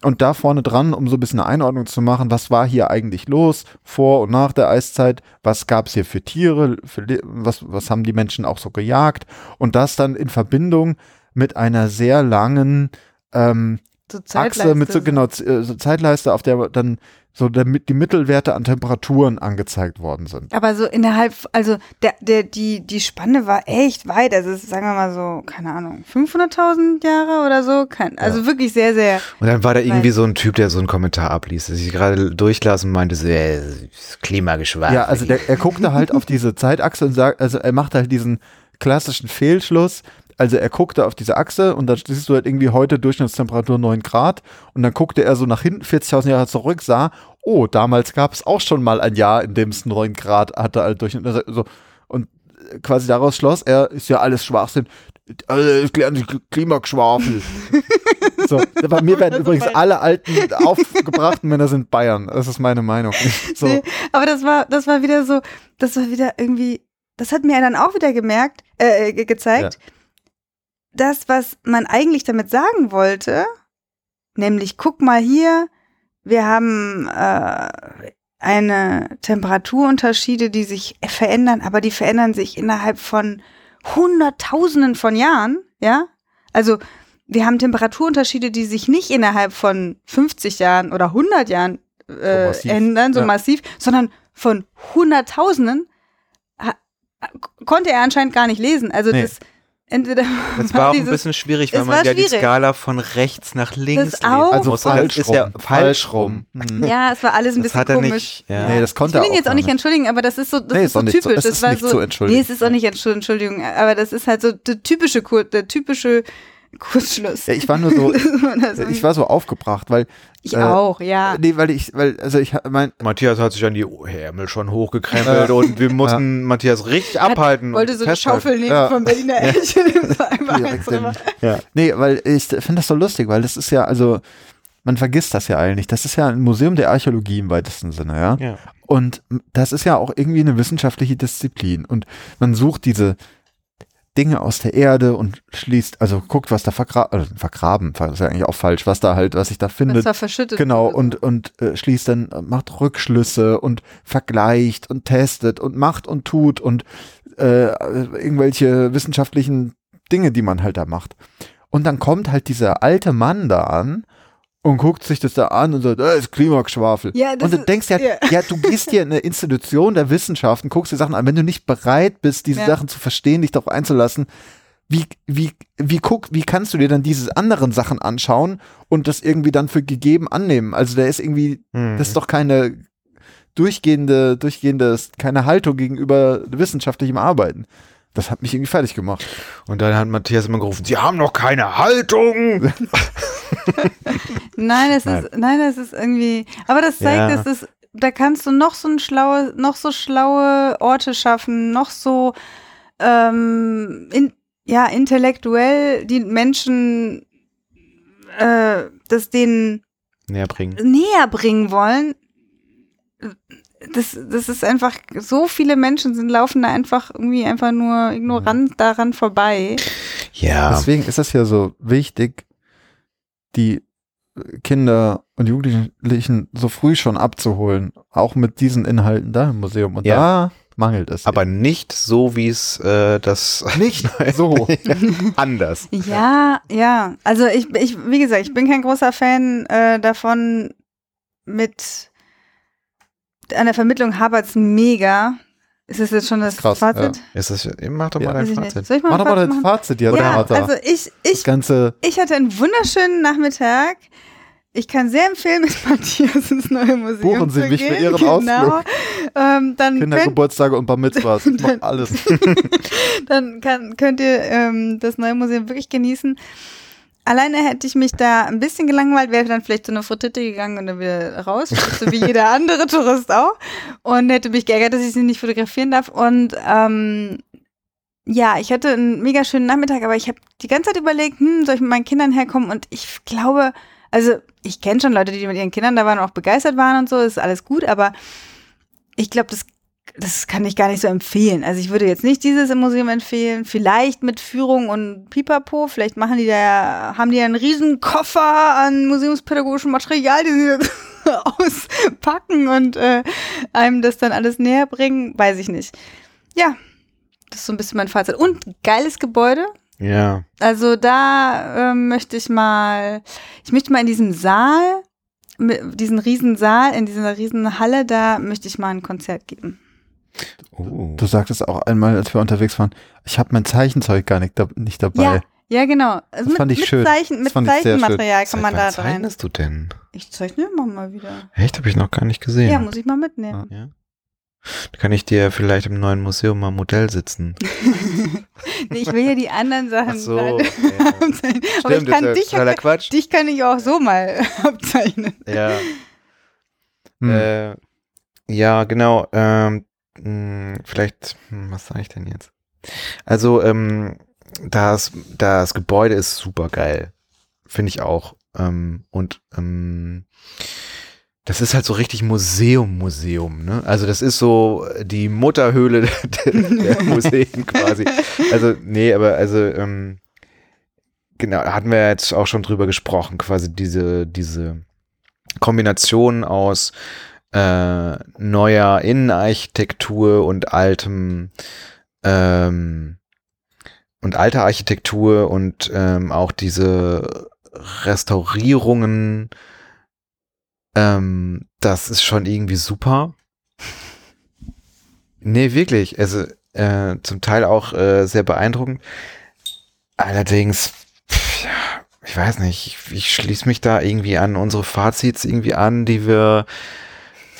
Und da vorne dran, um so ein bisschen eine Einordnung zu machen, was war hier eigentlich los vor und nach der Eiszeit, was gab's hier für Tiere, für, was, was haben die Menschen auch so gejagt und das dann in Verbindung mit einer sehr langen ähm, So Achse mit so, Zeitleiste. genau, äh, so Zeitleiste, auf der dann so der, die Mittelwerte an Temperaturen angezeigt worden sind. Aber so innerhalb, also der, der, die, die Spanne war echt weit. Also es ist, sagen wir mal so, keine Ahnung, 500.000 Jahre oder so. Kein, also wirklich sehr, sehr. Und dann war da irgendwie so ein Typ, der so einen Kommentar abliest, der sich gerade durchlassen meinte, so, äh, Klimageschwafel. Ja, also der, er guckte halt auf diese Zeitachse und sagt, also er machte halt diesen klassischen Fehlschluss. Also er guckte auf diese Achse und dann siehst du halt irgendwie heute Durchschnittstemperatur 9 Grad und dann guckte er so nach hinten 40.000 Jahre zurück, sah, oh, damals gab es auch schon mal ein Jahr, in dem es 9 Grad hatte, halt Durchschnitt. Also, so, und quasi daraus schloss er, ist ja alles Schwachsinn. Also, Klimageschwafel. so, bei mir werden übrigens alle alten aufgebrachten Männer sind Bayern. Das ist meine Meinung. So. Nee, aber das war, das war wieder so, das war wieder irgendwie, das hat mir dann auch wieder gemerkt, äh, ge- gezeigt, das, was man eigentlich damit sagen wollte, nämlich guck mal hier, wir haben äh, eine Temperaturunterschiede, die sich verändern, aber die verändern sich innerhalb von Hunderttausenden von Jahren, ja? Also wir haben Temperaturunterschiede, die sich nicht innerhalb von 50 Jahren oder 100 Jahren äh, massiv. ändern, so Ja. massiv, sondern von Hunderttausenden konnte er anscheinend gar nicht lesen. Also Nee. das entweder Das war auch ein bisschen schwierig, weil man war ja die. Skala von rechts nach links Das auch. Also muss. Falsch das ist ja rum. falsch rum. Mhm. ja, es war alles ein Das bisschen hat er komisch. nicht. Ja. Nee, das Ich konnte will er ihn jetzt auch nicht entschuldigen, aber das ist so, das Nee, ist ist so auch nicht so- typisch. es das ist war nicht so, zu entschuldigen. Nee, es ist auch nicht Entschuldigung, Entschuldigung, aber das ist halt so der typische Kur der typische Kurzschluss. Ja, ich war nur so, ich war so aufgebracht, weil ich äh, auch, ja. nee, weil ich, weil also ich mein, Matthias hat sich an die Ärmel schon hochgekrempelt und wir mussten Matthias richtig abhalten. Wollte und so eine. Schaufel nehmen Ja. vom Berliner Elch. so einfach Direkt eins drüber. in- nee, weil ich finde das so lustig, weil das ist ja also man vergisst das ja eigentlich. Das ist ja ein Museum der Archäologie im weitesten Sinne, ja. Ja. Und das ist ja auch irgendwie eine wissenschaftliche Disziplin. Und man sucht diese Dinge aus der Erde und schließt, also guckt, was da vergra also vergraben, ist ja eigentlich auch falsch, was da halt, was sich da findet. war verschüttet. Genau, und, und äh, schließt dann, äh, macht Rückschlüsse und vergleicht und testet und macht und tut und äh, irgendwelche wissenschaftlichen Dinge, die man halt da macht. Und dann kommt halt dieser alte Mann da an und guckt sich das da an und sagt, das ist Klimageschwafel. Ja, das und du ist- denkst ja, ja. ja, du gehst hier in eine Institution der Wissenschaften, guckst dir Sachen an, wenn du nicht bereit bist, diese Ja. Sachen zu verstehen, dich darauf einzulassen, wie, wie, wie guck, wie kannst du dir dann diese anderen Sachen anschauen und das irgendwie dann für gegeben annehmen? Also da ist irgendwie, Mhm. das ist doch keine durchgehende, durchgehende, keine Haltung gegenüber wissenschaftlichem Arbeiten. Das hat mich irgendwie fertig gemacht. Und dann hat Matthias immer gerufen, sie haben noch keine Haltung. Nein, es Nein. ist, nein, das ist irgendwie, aber das zeigt, Ja. dass es, da kannst du noch so ein schlaue, noch so schlaue Orte schaffen, noch so, ähm, in, ja, intellektuell die Menschen, äh, das denen Näher bringen. näher bringen wollen. Das, das ist einfach, so viele Menschen sind, laufen da einfach irgendwie einfach nur ignorant daran vorbei. Ja. Deswegen ist es ja so wichtig, die Kinder und Jugendlichen so früh schon abzuholen, auch mit diesen Inhalten da im Museum. Und Ja. da mangelt es. Aber nicht so, wie es äh, das nicht so. anders. Ja, ja. Also ich, ich, wie gesagt, ich bin kein großer Fan äh, davon mit an der Vermittlung hapert's mega. Ist das jetzt schon das Krass, Fazit? Ist das, mach doch Ja. mal dein ich nicht. Fazit. Soll ich mal Mach doch mal dein? Fazit, ja, Ja, also ich, ich, ich hatte einen wunderschönen Nachmittag. Ich kann sehr empfehlen, mit Matthias ins neue Museum Buchen Sie zu mich gehen. für Ihren genau. Ausflug. Ähm, dann, Kindergeburtstage und Bar Mitzvahs. Alles. dann kann, könnt ihr ähm, das neue Museum wirklich genießen. Alleine hätte ich mich da ein bisschen gelangweilt, wäre dann vielleicht zu einer Frititte gegangen und dann wieder raus, so wie jeder andere Tourist auch. Und hätte mich geärgert, dass ich sie nicht fotografieren darf. Und ähm, ja, ich hatte einen mega schönen Nachmittag, aber ich habe die ganze Zeit überlegt, hm, soll ich mit meinen Kindern herkommen? Und ich glaube, also ich kenne schon Leute, die mit ihren Kindern da waren und auch begeistert waren und so, ist alles gut, aber ich glaube, das, das kann ich gar nicht so empfehlen. Also ich würde jetzt nicht dieses im Museum empfehlen, vielleicht mit Führung und Pipapo, vielleicht machen die da haben die ja einen riesen Koffer an museumspädagogischem Material, den sie auspacken und äh, einem das dann alles näher bringen, weiß ich nicht. Ja, das ist so ein bisschen mein Fazit. Und geiles Gebäude. Ja. Also da ähm, möchte ich mal, ich möchte mal in diesem Saal, diesen riesen Saal, in dieser riesen Halle, da möchte ich mal ein Konzert geben. Oh. Du sagtest auch einmal, als wir unterwegs waren, ich habe mein Zeichenzeug gar nicht, da, nicht dabei. Ja, ja, genau. Also Das fand ich mit schön. Zeichen, Das mit fand ich sehr schön. Zeichenmaterial kann man da rein. zeichnest du denn? Ich zeichne immer mal wieder. Echt, habe ich noch gar nicht gesehen. Ja, muss ich mal mitnehmen. Ja. Da kann ich dir vielleicht im neuen Museum mal Modell sitzen. nee, ich will ja die anderen Sachen Ach so. ja. abzeichnen. Aber ich Stimmt, kann das ist dich, ja totaler Quatsch. dich kann ich auch so mal abzeichnen. Ja. Hm. Äh, ja, genau. Ähm, mh, vielleicht, hm, was sage ich denn jetzt? Also, ähm, das, das Gebäude ist super geil. Finde ich auch. Ähm, und ähm, das ist halt so richtig Museum, Museum, ne? Also das ist so die Mutterhöhle der, der Museen quasi. Also, nee, aber also, ähm, genau, hatten wir jetzt auch schon drüber gesprochen, quasi diese, diese Kombination aus äh, neuer Innenarchitektur und altem ähm, und alter Architektur und ähm, auch diese Restaurierungen, ähm, das ist schon irgendwie super. Nee, wirklich. Also äh, zum Teil auch äh, sehr beeindruckend. Allerdings, pff, ja, ich weiß nicht, ich, ich schließe mich da irgendwie an unsere Fazits irgendwie an, die wir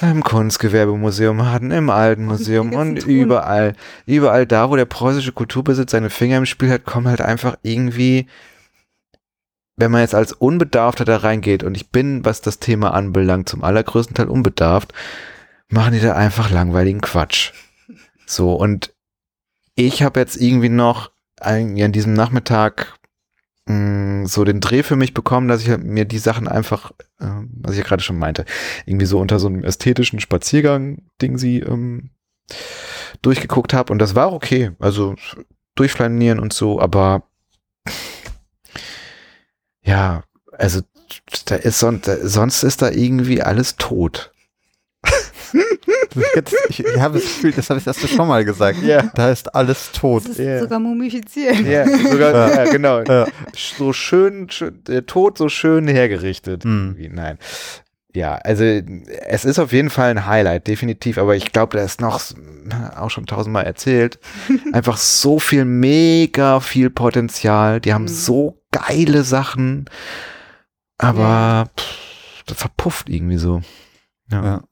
im Kunstgewerbemuseum hatten, im Alten Museum und tun. überall. Überall da, wo der preußische Kulturbesitz seine Finger im Spiel hat, kommen halt einfach irgendwie, wenn man jetzt als Unbedarfter da reingeht, und ich bin, was das Thema anbelangt, zum allergrößten Teil unbedarft, machen die da einfach langweiligen Quatsch. So, und ich habe jetzt irgendwie noch ein, an diesem Nachmittag mh, so den Dreh für mich bekommen, dass ich halt mir die Sachen einfach, äh, was ich ja gerade schon meinte, irgendwie so unter so einem ästhetischen Spaziergang-Ding sie ähm, durchgeguckt habe. Und das war okay. Also durchflanieren und so, aber ja, also da ist sonst, sonst ist da irgendwie alles tot. Jetzt, ich, ich habe das Gefühl, das habe ich erst schon mal gesagt. Ja. Da ist alles tot. Das ist Ja. sogar mumifiziert. Ja, sogar, Ja. ja, genau. Ja. So schön, schön, der Tod so schön hergerichtet. Irgendwie. Nein. Ja, also es ist auf jeden Fall ein Highlight, definitiv, aber ich glaube, da ist noch, auch schon tausendmal erzählt, einfach so viel, mega viel Potenzial. Die haben Mhm. so geile Sachen, aber Ja. pff, das verpufft irgendwie so. Ja. Ja.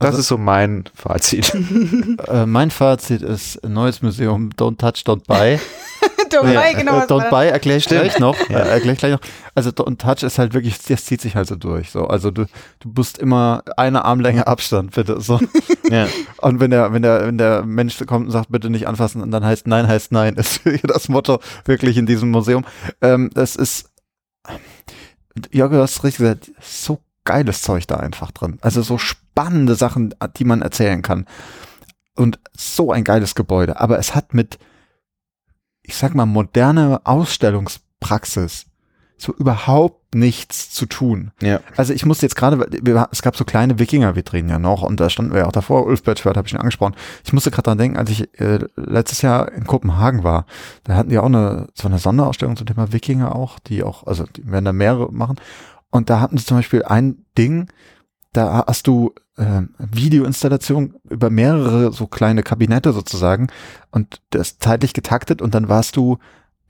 Das Also- ist so mein Fazit. Äh, mein Fazit ist, neues Museum, don't touch, don't buy. Dabei, genau. äh, don't buy erkläre ich gleich noch. Äh, erkläre ich gleich noch. Also Don't Touch ist halt wirklich, das zieht sich halt so durch. So. Also du, du musst immer eine Armlänge Abstand, bitte. So. ja. Und wenn der, wenn der, wenn der Mensch kommt und sagt, bitte nicht anfassen, und dann heißt Nein, heißt Nein, ist das Motto wirklich in diesem Museum. Ähm, das ist, Jörg, du hast richtig gesagt, so geiles Zeug da einfach drin. Also so spannende Sachen, die man erzählen kann. Und so ein geiles Gebäude. Aber es hat mit, ich sag mal, moderne Ausstellungspraxis so überhaupt nichts zu tun. Ja. Also ich musste jetzt gerade, es gab so kleine Wikinger-Vitrinen ja noch und da standen wir ja auch davor, Ulf Birchfeld habe ich schon angesprochen. Ich musste gerade dran denken, als ich äh, letztes Jahr in Kopenhagen war, da hatten die auch eine, so eine Sonderausstellung zum Thema Wikinger auch, die auch, also die werden da mehrere machen. Und da hatten sie zum Beispiel ein Ding, da hast du äh, Videoinstallation über mehrere so kleine Kabinette sozusagen und das zeitlich getaktet und dann warst du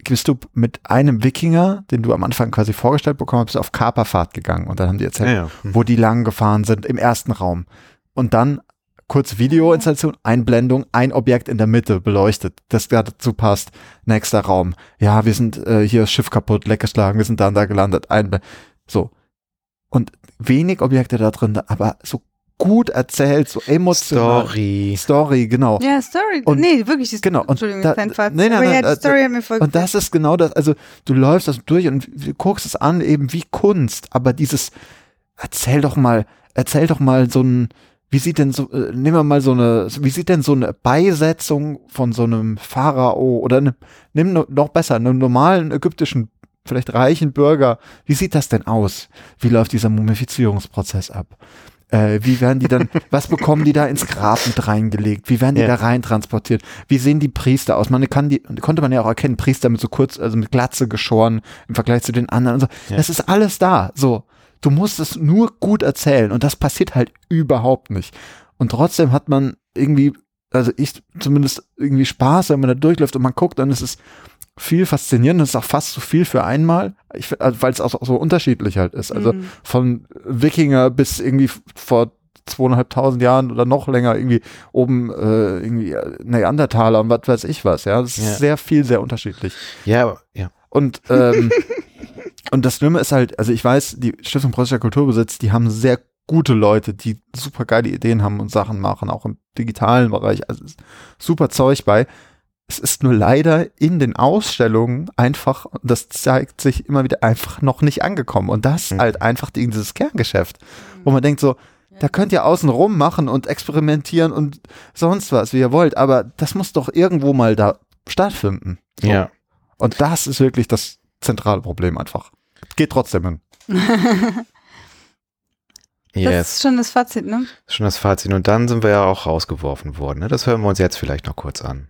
bist du mit einem Wikinger, den du am Anfang quasi vorgestellt bekommen hast, auf Kaperfahrt gegangen und dann haben die erzählt, Ja, ja. Hm. wo die lang gefahren sind im ersten Raum. Und dann kurz Videoinstallation, Einblendung, ein Objekt in der Mitte beleuchtet, das dazu passt. Nächster Raum. Ja, wir sind äh, hier das Schiff kaputt, leckgeschlagen, wir sind da und da gelandet. Einble so. Und wenig Objekte da drin, aber so gut erzählt, so emotional. Story. Story, genau. Ja, Story. Und- nee, wirklich. Die, genau, und Entschuldigung, da- kleinen Fazit. nee, nein, nein, die Story hat mir voll Und das ist genau das, also du läufst das durch und du guckst es an eben wie Kunst, aber dieses, erzähl doch mal, erzähl doch mal so ein, wie sieht denn so, äh, nehmen wir mal so eine, wie sieht denn so eine Beisetzung von so einem Pharao oder eine, nimm no- noch besser, einem normalen ägyptischen, vielleicht reichen Bürger, wie sieht das denn aus? Wie läuft dieser Mumifizierungsprozess ab? Äh, wie werden die dann, was bekommen die da ins Grab mit reingelegt? Wie werden die Ja. da rein transportiert? Wie sehen die Priester aus? Man kann die, konnte man ja auch erkennen, Priester mit so kurz, also mit Glatze geschoren im Vergleich zu den anderen und so. Ja. Das ist alles da. So. Du musst es nur gut erzählen und das passiert halt überhaupt nicht. Und trotzdem hat man irgendwie, also ich zumindest irgendwie Spaß, wenn man da durchläuft und man guckt, dann ist es viel faszinierend. Das ist auch fast zu viel für einmal, also, weil es auch so unterschiedlich halt ist. Also Mhm. von Wikinger bis irgendwie vor zweieinhalbtausend Jahren oder noch länger irgendwie oben äh, irgendwie Neandertaler und was weiß ich was. Ja, das ist Ja. sehr viel, sehr unterschiedlich. Ja, ja. Und ähm, und das Schlimme ist halt, also ich weiß, die Stiftung Preußischer Kulturbesitz, die haben sehr gute Leute, die super geile Ideen haben und Sachen machen, auch im digitalen Bereich. Also ist super Zeug bei. Es ist nur leider in den Ausstellungen einfach, das zeigt sich immer wieder einfach noch nicht angekommen. Und das ist Mhm. halt einfach dieses Kerngeschäft, wo man denkt so, da könnt ihr außen rum machen und experimentieren und sonst was, wie ihr wollt, aber das muss doch irgendwo mal da stattfinden. So. Ja. Und das ist wirklich das zentrale Problem einfach. Geht trotzdem hin. Das Yes. ist schon das Fazit, ne? Schon das Fazit. Und dann sind wir ja auch rausgeworfen worden. Ne? Das hören wir uns jetzt vielleicht noch kurz an.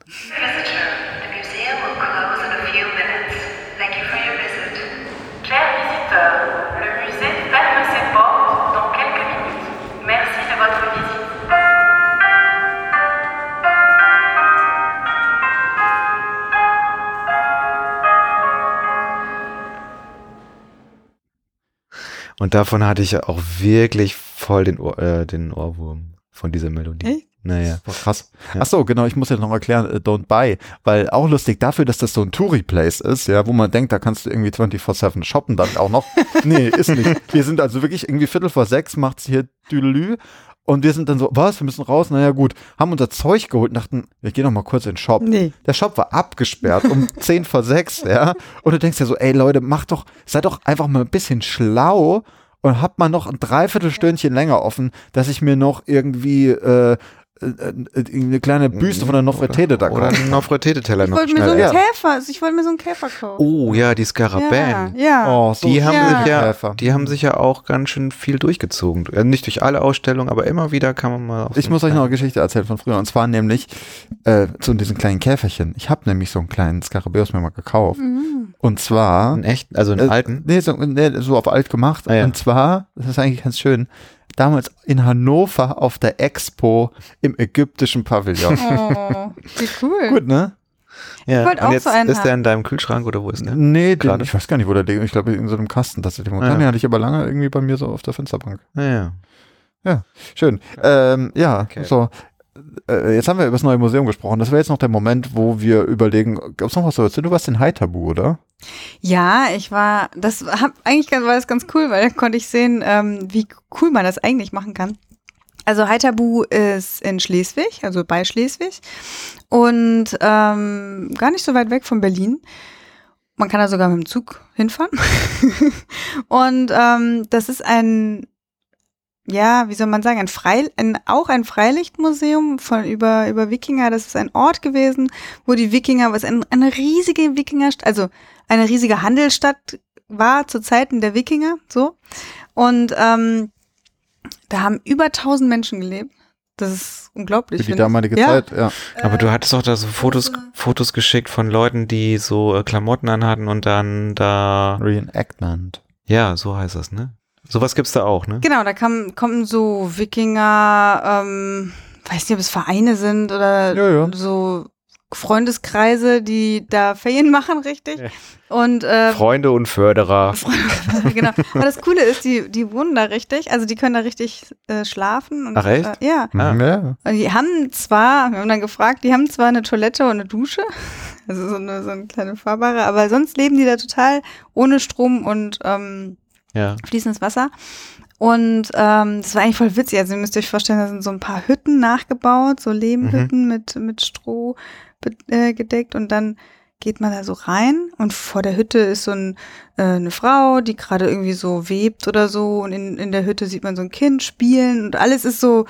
Und davon hatte ich ja auch wirklich voll den, Ohr, äh, den Ohrwurm von dieser Melodie. Echt? Naja. Boah, krass. Ja. Ach so, genau, ich muss jetzt noch erklären, äh, Don't Buy, weil auch lustig dafür, dass das so ein Touri-Place ist, ja, wo man denkt, da kannst du irgendwie 24-7 shoppen dann auch noch. nee, ist nicht. Wir sind also wirklich irgendwie Viertel vor sechs, macht's hier Düdelü und wir sind dann so, was, wir müssen raus, naja gut, haben unser Zeug geholt und dachten, wir gehen noch mal kurz in den Shop. Nee. Der Shop war abgesperrt um 10 vor 6, ja. Und du denkst ja so, ey Leute, macht doch, seid doch einfach mal ein bisschen schlau und habt mal noch ein Dreiviertelstündchen länger offen, dass ich mir noch irgendwie äh, eine kleine Büste von der Nofretete da Oder einen Nofretete-Teller Ich noch wollte mir so einen Ja. Käfer, ich wollte mir so einen Käfer kaufen. Oh ja, die ja, Skarabäen. ja. Oh, so Die haben, Ja. sich ja, die haben sich ja auch ganz schön viel durchgezogen. Ja, nicht durch alle Ausstellungen, aber immer wieder kann man mal Ich muss euch noch eine Geschichte erzählen von früher. Und zwar nämlich äh, zu diesen kleinen Käferchen. Ich habe nämlich so einen kleinen Skarabäus mir mal gekauft. Mhm. Und zwar einen echten, also einen Äh, alten. Nee, so, nee, so auf alt gemacht. Ah, ja. Und zwar, das ist eigentlich ganz schön, damals in Hannover auf der Expo im ägyptischen Pavillon. Oh, wie cool. Gut, ne? Ja. wollte Und auch jetzt so einen ist der haben. in deinem Kühlschrank oder wo ist der? Nee, den, Gerade. ich weiß gar nicht, wo der liegt. Ich glaube, in so einem Kasten tatsächlich. Ah, Ja. ja. Den hatte ich aber lange irgendwie bei mir so auf der Fensterbank. Ja, ja. Schön. Ähm, ja, Okay. so. Äh, jetzt haben wir über das neue Museum gesprochen. Das wäre jetzt noch der Moment, wo wir überlegen, gab es noch was zu erzählen? Du warst in Haitabu, oder? Ja, ich war, das hab, eigentlich war das ganz cool, weil da konnte ich sehen, ähm, wie cool man das eigentlich machen kann. Also Haithabu ist in Schleswig, also bei Schleswig und ähm, gar nicht so weit weg von Berlin. Man kann da sogar mit dem Zug hinfahren. und ähm, das ist ein, ja, wie soll man sagen, ein Frei, ein, auch ein Freilichtmuseum von über über Wikinger. Das ist ein Ort gewesen, wo die Wikinger, was ein, eine riesige Wikingerstadt, also eine riesige Handelsstadt war zu Zeiten der Wikinger, so. Und ähm, da haben über 1000 Menschen gelebt. Das ist unglaublich. Für die finde ich. damalige ja. Zeit, ja. Aber du hattest doch da so Fotos, Fotos geschickt von Leuten, die so äh, Klamotten anhatten und dann da, Reenactment. ja, so heißt das, ne? Sowas gibt's da auch, ne? Genau, da kam, kommen so Wikinger, ähm, weiß nicht, ob es Vereine sind oder Ja, ja. so Freundeskreise, die da Ferien machen, richtig. Ja. Und äh, Freunde und Förderer. genau. Aber das Coole ist, die, die wohnen da richtig, also die können da richtig äh, schlafen. Und, Ach, echt? Äh, ja. Ah. Ja. Und die haben zwar, wir haben dann gefragt, die haben zwar eine Toilette und eine Dusche, also so eine, so eine kleine fahrbare, aber sonst leben die da total ohne Strom und ähm, Ja. fließendes Wasser. Und ähm, das war eigentlich voll witzig. Also ihr müsst euch vorstellen, da sind so ein paar Hütten nachgebaut, so Lehmhütten mit, mit Stroh äh, gedeckt und dann geht man da so rein und vor der Hütte ist so ein, äh, eine Frau, die gerade irgendwie so webt oder so und in, in der Hütte sieht man so ein Kind spielen und alles ist so,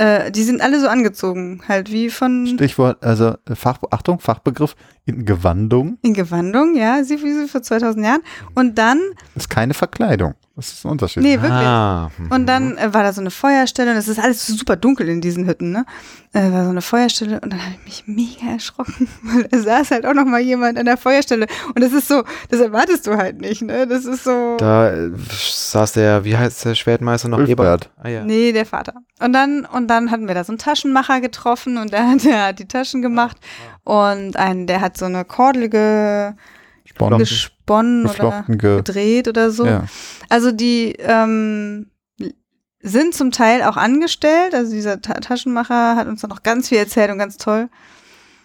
äh, die sind alle so angezogen, halt wie von Stichwort, also äh, Fach, Achtung, Fachbegriff in Gewandung in Gewandung, ja, sie wie sie vor 2000 Jahren und dann, ist keine Verkleidung. Das ist ein Unterschied. nee, wirklich. Ah. Und dann äh, war da so eine Feuerstelle und es ist alles super dunkel in diesen Hütten, ne? Äh, war so eine Feuerstelle und dann habe ich mich mega erschrocken, weil da saß halt auch noch mal jemand an der Feuerstelle und das ist so, das erwartest du halt nicht, ne? Das ist so, Da äh, saß der, wie heißt der Schwertmeister noch? Ulfbert. Ah, ja. nee, der Vater. Und dann und dann hatten wir da so einen Taschenmacher getroffen und der, hat- der hat die Taschen gemacht und ein, der hat so eine Kordel ge, Sponnen, gesponnen oder geflochten, ge gedreht oder so. ja. Also die ähm, sind zum Teil auch angestellt. Also dieser Ta Taschenmacher hat uns dann noch ganz viel erzählt und ganz toll.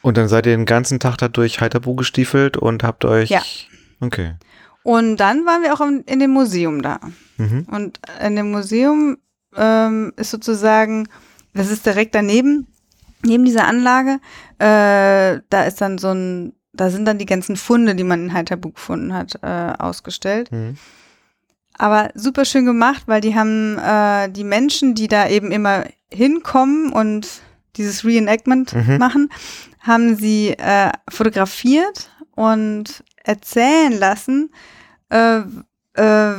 Und dann seid ihr den ganzen Tag da durch Heiterbu gestiefelt und habt euch. Ja. Okay. Und dann waren wir auch im, in dem Museum da. Mhm. Und in dem Museum ähm, ist sozusagen, das ist direkt daneben, neben dieser Anlage, äh, da ist dann so ein, da sind dann die ganzen Funde, die man in Heiterbu gefunden hat, äh, ausgestellt. Mhm. aber super schön gemacht, weil die haben äh, die Menschen, die da eben immer hinkommen und dieses Reenactment Mhm. machen, haben sie äh, fotografiert und erzählen lassen, äh,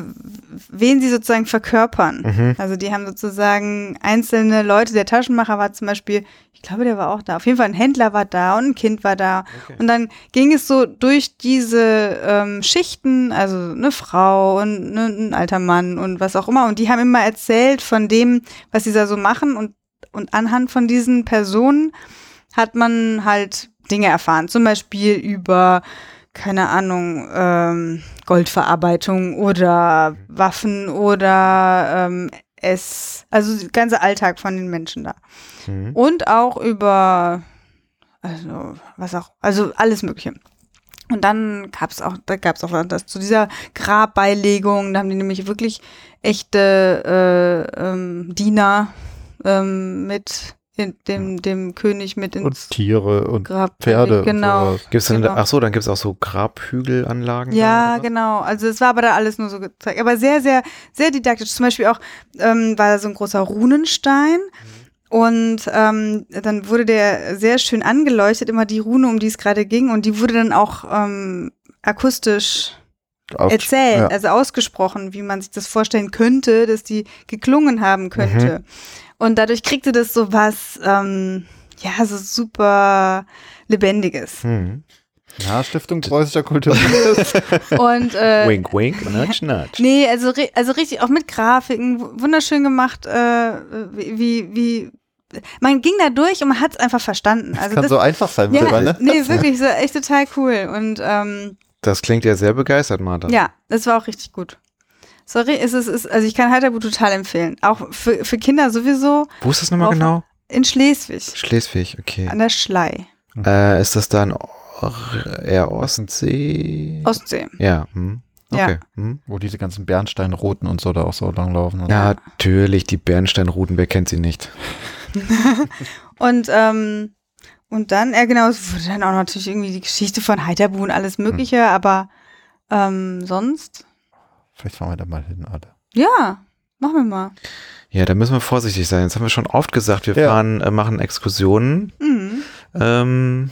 wen sie sozusagen verkörpern. Mhm. Also die haben sozusagen einzelne Leute, der Taschenmacher war zum Beispiel, ich glaube, der war auch da. Auf jeden Fall ein Händler war da und ein Kind war da. Okay. Und dann ging es so durch diese ähm, Schichten, also eine Frau und ne, ein alter Mann und was auch immer. Und die haben immer erzählt von dem, was sie da so machen. Und, und anhand von diesen Personen hat man halt Dinge erfahren. Zum Beispiel über, keine Ahnung, ähm, Goldverarbeitung oder Waffen oder ähm, es, also der ganze Alltag von den Menschen da. Mhm. Und auch über, also was auch, also alles Mögliche. Und dann gab es auch, da gab es auch das zu dieser Grabbeilegung, da haben die nämlich wirklich echte äh, ähm, Diener ähm, mit in, dem, dem König mit Und ins Tiere und Grab. Pferde. Genau. Und sowas. Gibt's dann, Genau. ach so, dann gibt's auch so Grabhügelanlagen. Ja, genau. Also es war aber da alles nur so gezeigt. Aber sehr, sehr, sehr didaktisch. Zum Beispiel auch ähm, war da so ein großer Runenstein. Und ähm, dann wurde der sehr schön angeleuchtet, immer die Rune, um die es gerade ging. Und die wurde dann auch ähm, akustisch Aus- erzählt, Ja. also ausgesprochen, wie man sich das vorstellen könnte, dass die geklungen haben könnte. Und dadurch kriegte das so was, ähm, ja, so super Lebendiges. Mhm. Ja, Stiftung Preußischer Kultur. Und äh, Wink, wink, nudge, nudge. Nee, also, ri- also richtig, auch mit Grafiken, wu- wunderschön gemacht, äh, wie, wie, wie, man ging da durch und man hat es einfach verstanden. Also Kann das, so einfach sein ja, mittlerweile. nee, wirklich, so echt total cool. Und ähm, Das klingt ja sehr begeistert, Martha. ja, das war auch richtig gut. Sorry, es ist, ist, also ich kann Heiterbu total empfehlen. Auch für, für Kinder sowieso Wo ist das nochmal genau? in Schleswig, Schleswig, okay. an der Schlei, Äh, ist das dann eher Ostsee? Ostsee. ja. Hm. Ja. Okay. Hm. Wo diese ganzen Bernsteinrouten und so da auch so langlaufen. Ja, natürlich, die Bernsteinrouten, wer kennt sie nicht? Und, ähm, und dann, ja genau, es wurde dann auch natürlich irgendwie die Geschichte von Heiterbu und alles Mögliche, aber ähm, sonst, so. Vielleicht fahren wir da mal hin, alle. ja, machen wir mal. Ja, da müssen wir vorsichtig sein. Jetzt haben wir schon oft gesagt, wir Ja. fahren, äh, machen Exkursionen. Mhm. Ähm,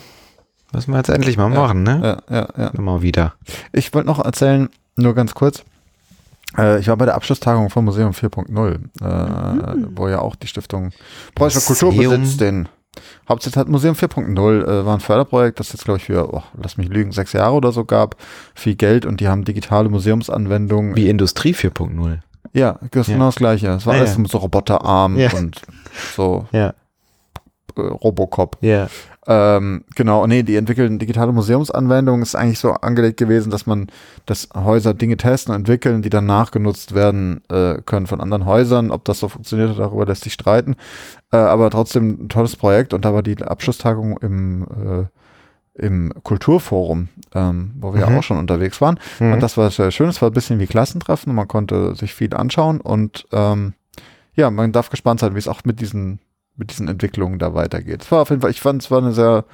müssen wir jetzt endlich mal Ja. machen, ne? Ja, ja, ja. Mal wieder. Ich wollte noch erzählen, nur ganz kurz. Äh, ich war bei der Abschlusstagung vom Museum 4.0, äh, Mhm. wo ja auch die Stiftung Preußischer Museum. Kulturbesitz den Hauptsitz hat. Museum 4.0 äh, war ein Förderprojekt, das jetzt, glaube ich, für, oh, lass mich lügen, sechs Jahre oder so gab. Viel Geld und die haben digitale Museumsanwendungen. Wie Industrie 4.0. Ja, das Ja. genau das Gleiche. Es war Ah, alles ja. so Roboterarm Ja. und so Ja. äh, Robocop. Ja. Ähm, genau, nee, die entwickeln digitale Museumsanwendungen ist eigentlich so angelegt gewesen, dass man, dass Häuser Dinge testen und entwickeln, die dann nachgenutzt werden äh, können von anderen Häusern. Ob das so funktioniert, darüber lässt sich streiten. Äh, aber trotzdem ein tolles Projekt und da war die Abschlusstagung im äh, im Kulturforum, ähm, wo wir Mhm. ja auch schon unterwegs waren. Mhm. Und das war sehr schön. Es war ein bisschen wie Klassentreffen man konnte sich viel anschauen und ähm, ja, man darf gespannt sein, wie es auch mit diesen, mit diesen Entwicklungen da weitergeht. Es war auf jeden Fall, ich fand, es war eine sehr,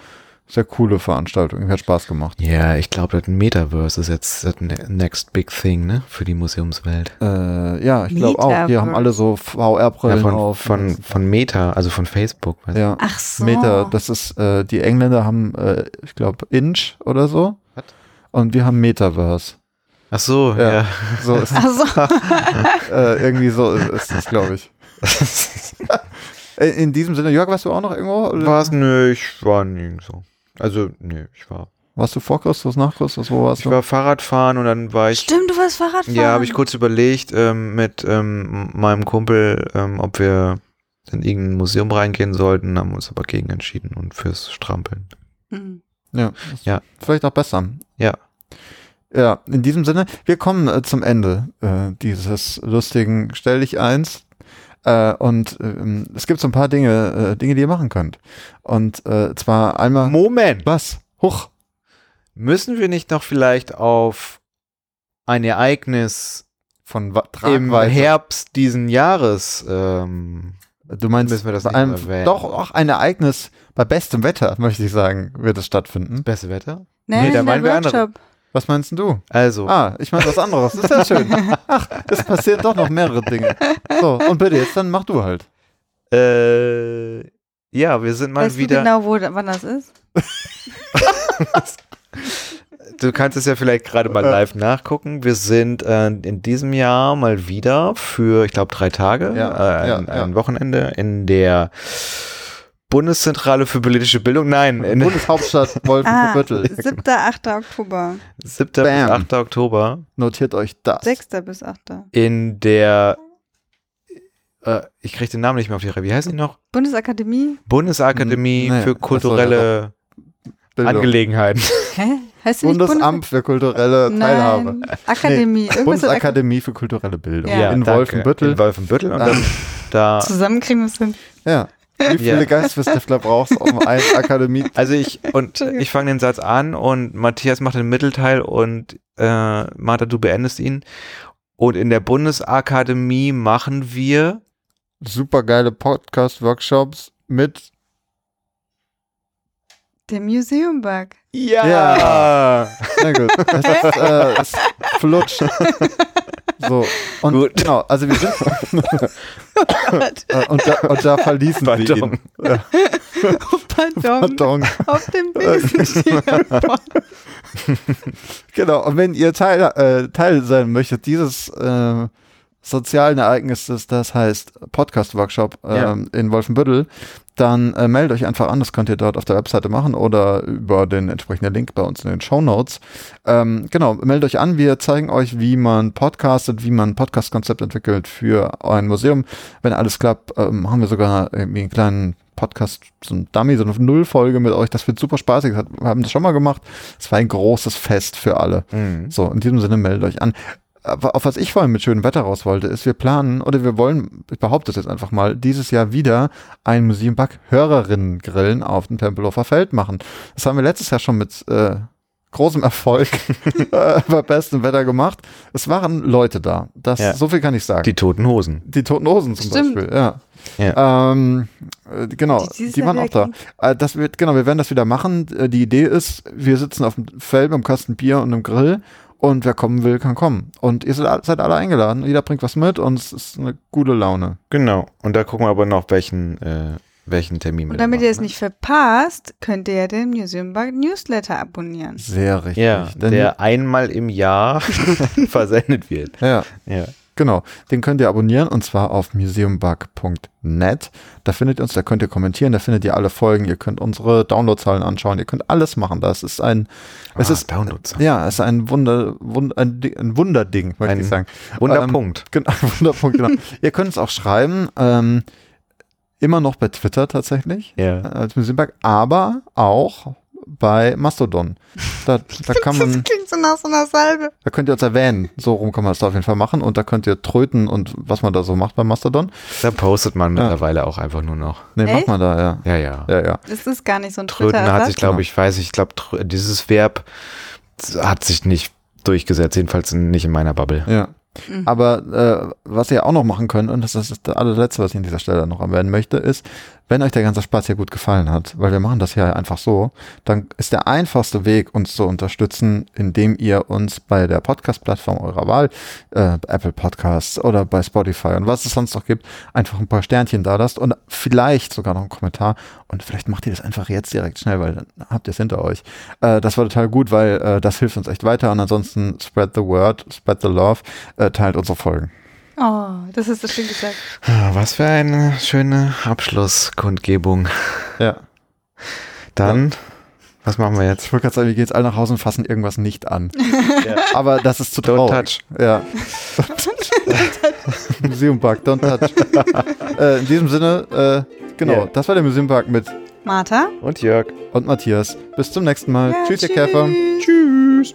sehr coole Veranstaltung. Hat Spaß gemacht. Ja, ich glaube, das Metaverse ist jetzt das ne- next big thing, ne? Für die Museumswelt. Äh, ja, ich glaube auch. Die haben alle so Ja, VR-Brillen von, auf. von, von Meta, also von Facebook. weißt du? ja. Ach so. Meta, das ist, äh, die Engländer haben, äh, ich glaube, Inch oder so. Was? Und wir haben Metaverse. Ach so, Ja. ja. So ist, Ach so. äh, irgendwie so ist das, glaube ich. Äh, In diesem Sinne, Jörg, warst du auch noch irgendwo? Oder? War's? Nö, ich war nirgendwo. Also, nö, ich war. Warst du vor Christus, nach Christus? Wo warst Ich du? war Fahrradfahren und dann war ich. Stimmt, du warst Fahrradfahren. Ja, habe ich kurz überlegt ähm, mit ähm, meinem Kumpel, ähm, ob wir in irgendein Museum reingehen sollten, haben uns aber gegen entschieden und fürs Strampeln. Mhm. Ja. Ja. Vielleicht auch besser. Ja. Ja, in diesem Sinne, wir kommen äh, zum Ende äh, dieses lustigen Stell dich eins. Äh, und ähm, es gibt so ein paar Dinge, äh, Dinge, die ihr machen könnt. Und äh, zwar einmal. Moment! was? Huch. Müssen wir nicht noch vielleicht auf ein Ereignis Von im. Herbst diesen Jahres ähm, Du meinst, Müssen wir das erwähnen? doch auch ein Ereignis bei bestem Wetter, möchte ich sagen, wird es stattfinden. beste Wetter? Nein, Nee, da meinen wir andere. Was meinst du? Also, Ah, ich meine was anderes. Das ist ja schön. Ach, es passieren doch noch mehrere Dinge. So, und bitte, jetzt dann mach du halt. äh, ja, wir sind mal Weißt wieder. du genau, wo, wann das ist? Du kannst es ja vielleicht gerade mal live nachgucken. Wir sind äh, in diesem Jahr mal wieder für, ich glaube, drei Tage, Ja, äh, ein, ja, ja. ein Wochenende in der Bundeszentrale für politische Bildung. Nein, in Bundeshauptstadt Ah, Wolfenbüttel. 7. 8. Oktober. 7. bis Bam. 8. Oktober Notiert euch das. 6. bis 8. in der, äh, ich kriege den Namen nicht mehr auf die Reihe. Wie heißt die noch? Bundesakademie. Bundesakademie Hm, naja, für kulturelle Bildung. Angelegenheiten. Hä? Heißt die nicht Bundesamt für kulturelle Bundes Teilhabe. Nein, Akademie. Ak Bundesakademie für kulturelle Bildung. Ja. In danke. Wolfenbüttel. In Wolfenbüttel. Und Ah. dann, da, Zusammen kriegen wir es hin. Ja. Wie viele Ja. Geisteswissenschaftler brauchst du, um eine Akademie? Also ich und ich fange den Satz an und Matthias macht den Mittelteil und äh, Martha, du beendest ihn. Und in der Bundesakademie machen wir Super geile Podcast-Workshops mit. Der Museum Bug. Ja. Sehr gut. Ist, äh, es flutscht. So. Und Gut. genau, also wir sind. und, da, und da verließen wir Pardon. ihn. Ja, Pardon. pardon. Auf dem. Genau, und wenn ihr Teil, äh, Teil sein möchtet dieses äh, sozialen Ereignisses, das heißt Podcast-Workshop ähm, in Wolfenbüttel, dann äh, meldet euch einfach an, das könnt ihr dort auf der Webseite machen oder über den entsprechenden Link bei uns in den Show Notes. Ähm, genau, meldet euch an, wir zeigen euch, wie man podcastet, wie man ein Podcast-Konzept entwickelt für ein Museum. Wenn alles klappt, ähm, haben wir sogar irgendwie einen kleinen Podcast, so ein Dummy, so eine Nullfolge mit euch. Das wird super spaßig. Wir haben das schon mal gemacht. Es war ein großes Fest für alle. Mhm. So, in diesem Sinne meldet euch an. Auf was ich vorhin mit schönem Wetter raus wollte, ist, wir planen oder wir wollen, ich behaupte es jetzt einfach mal, dieses Jahr wieder ein Museum Bug Hörerinnen-Grillen auf dem Tempelhofer Feld machen. Das haben wir letztes Jahr schon mit äh, großem Erfolg äh, bei bestem Wetter gemacht. Es waren Leute da. Das, Ja. So viel kann ich sagen. Die toten Hosen. Die Toten Hosen zum Stimmt. Beispiel, ja. Ja. Ähm, äh, genau, Die die, waren auch da. Äh, das wird, genau, wir werden das wieder machen. Die Idee ist, wir sitzen auf dem Feld mit einem Kasten Bier und einem Grill und wer kommen will, kann kommen. Und ihr seid, alle- seid alle eingeladen. Jeder bringt was mit und es ist eine gute Laune. Genau. Und da gucken wir aber noch, welchen, äh, welchen Termin wir Und da damit machen, ihr es ne? nicht verpasst, könnt ihr ja den Museum Bug Newsletter abonnieren. Sehr richtig. Ja, Denn- der einmal im Jahr versendet wird. ja, Ja. Genau. Den könnt ihr abonnieren und zwar auf museumbug.net. Da findet ihr uns, da könnt ihr kommentieren, da findet ihr alle Folgen, ihr könnt unsere Downloadzahlen anschauen, ihr könnt alles machen. Das ist ein, es Ah, ist Downloads. Ja, es ist ein Wunder, Wund, ein, ein Wunderding, möchte Ein ich sagen. Wunderpunkt. Ähm, genau, Wunderpunkt, genau. Ihr könnt es auch schreiben. Ähm, Immer noch bei Twitter tatsächlich Ja. als Museumpark, aber auch bei Mastodon. Da, da kann man, Das klingt so nach so einer Salbe. da könnt ihr uns erwähnen. So rum kann man das da auf jeden Fall machen und da könnt ihr tröten und was man da so macht bei Mastodon. Da postet man mittlerweile auch einfach nur noch. Ne, Echt? macht man da, ja. Ja, ja. Ja, ja. Das ist gar nicht so ein Tröten hat sich, glaube ich, weiß ich, ich glaube, dieses Verb hat sich nicht durchgesetzt, jedenfalls nicht in meiner Bubble. Ja. Mhm. Aber äh, was ihr auch noch machen könnt, und das ist das allerletzte, was ich an dieser Stelle noch erwähnen möchte, ist, wenn euch der ganze Spaß hier gut gefallen hat, weil wir machen das hier einfach so, dann ist der einfachste Weg, uns zu unterstützen, indem ihr uns bei der Podcast-Plattform eurer Wahl, äh, Apple Podcasts oder bei Spotify und was es sonst noch gibt, einfach ein paar Sternchen da lasst und vielleicht sogar noch einen Kommentar und vielleicht macht ihr das einfach jetzt direkt schnell, weil dann habt ihr es hinter euch. Äh, das war total gut, weil äh, das hilft uns echt weiter und ansonsten spread the word, spread the love, äh, teilt unsere Folgen. Oh, das ist so schön gesagt. Ah, Was für eine schöne Abschlusskundgebung. Ja. Dann, was machen wir jetzt? Ich wollte gerade sagen, wir gehen jetzt alle nach Hause und fassen irgendwas nicht an. Aber das ist zu Don't traurig. touch. Ja. Museumpark, don't touch. äh, in diesem Sinne, äh, genau, Ja. das war der Museumpark mit Martha? Und Jörg. und Matthias. Bis zum nächsten Mal. Ja, tschüss, ihr Käfer. tschüss. Tschüss.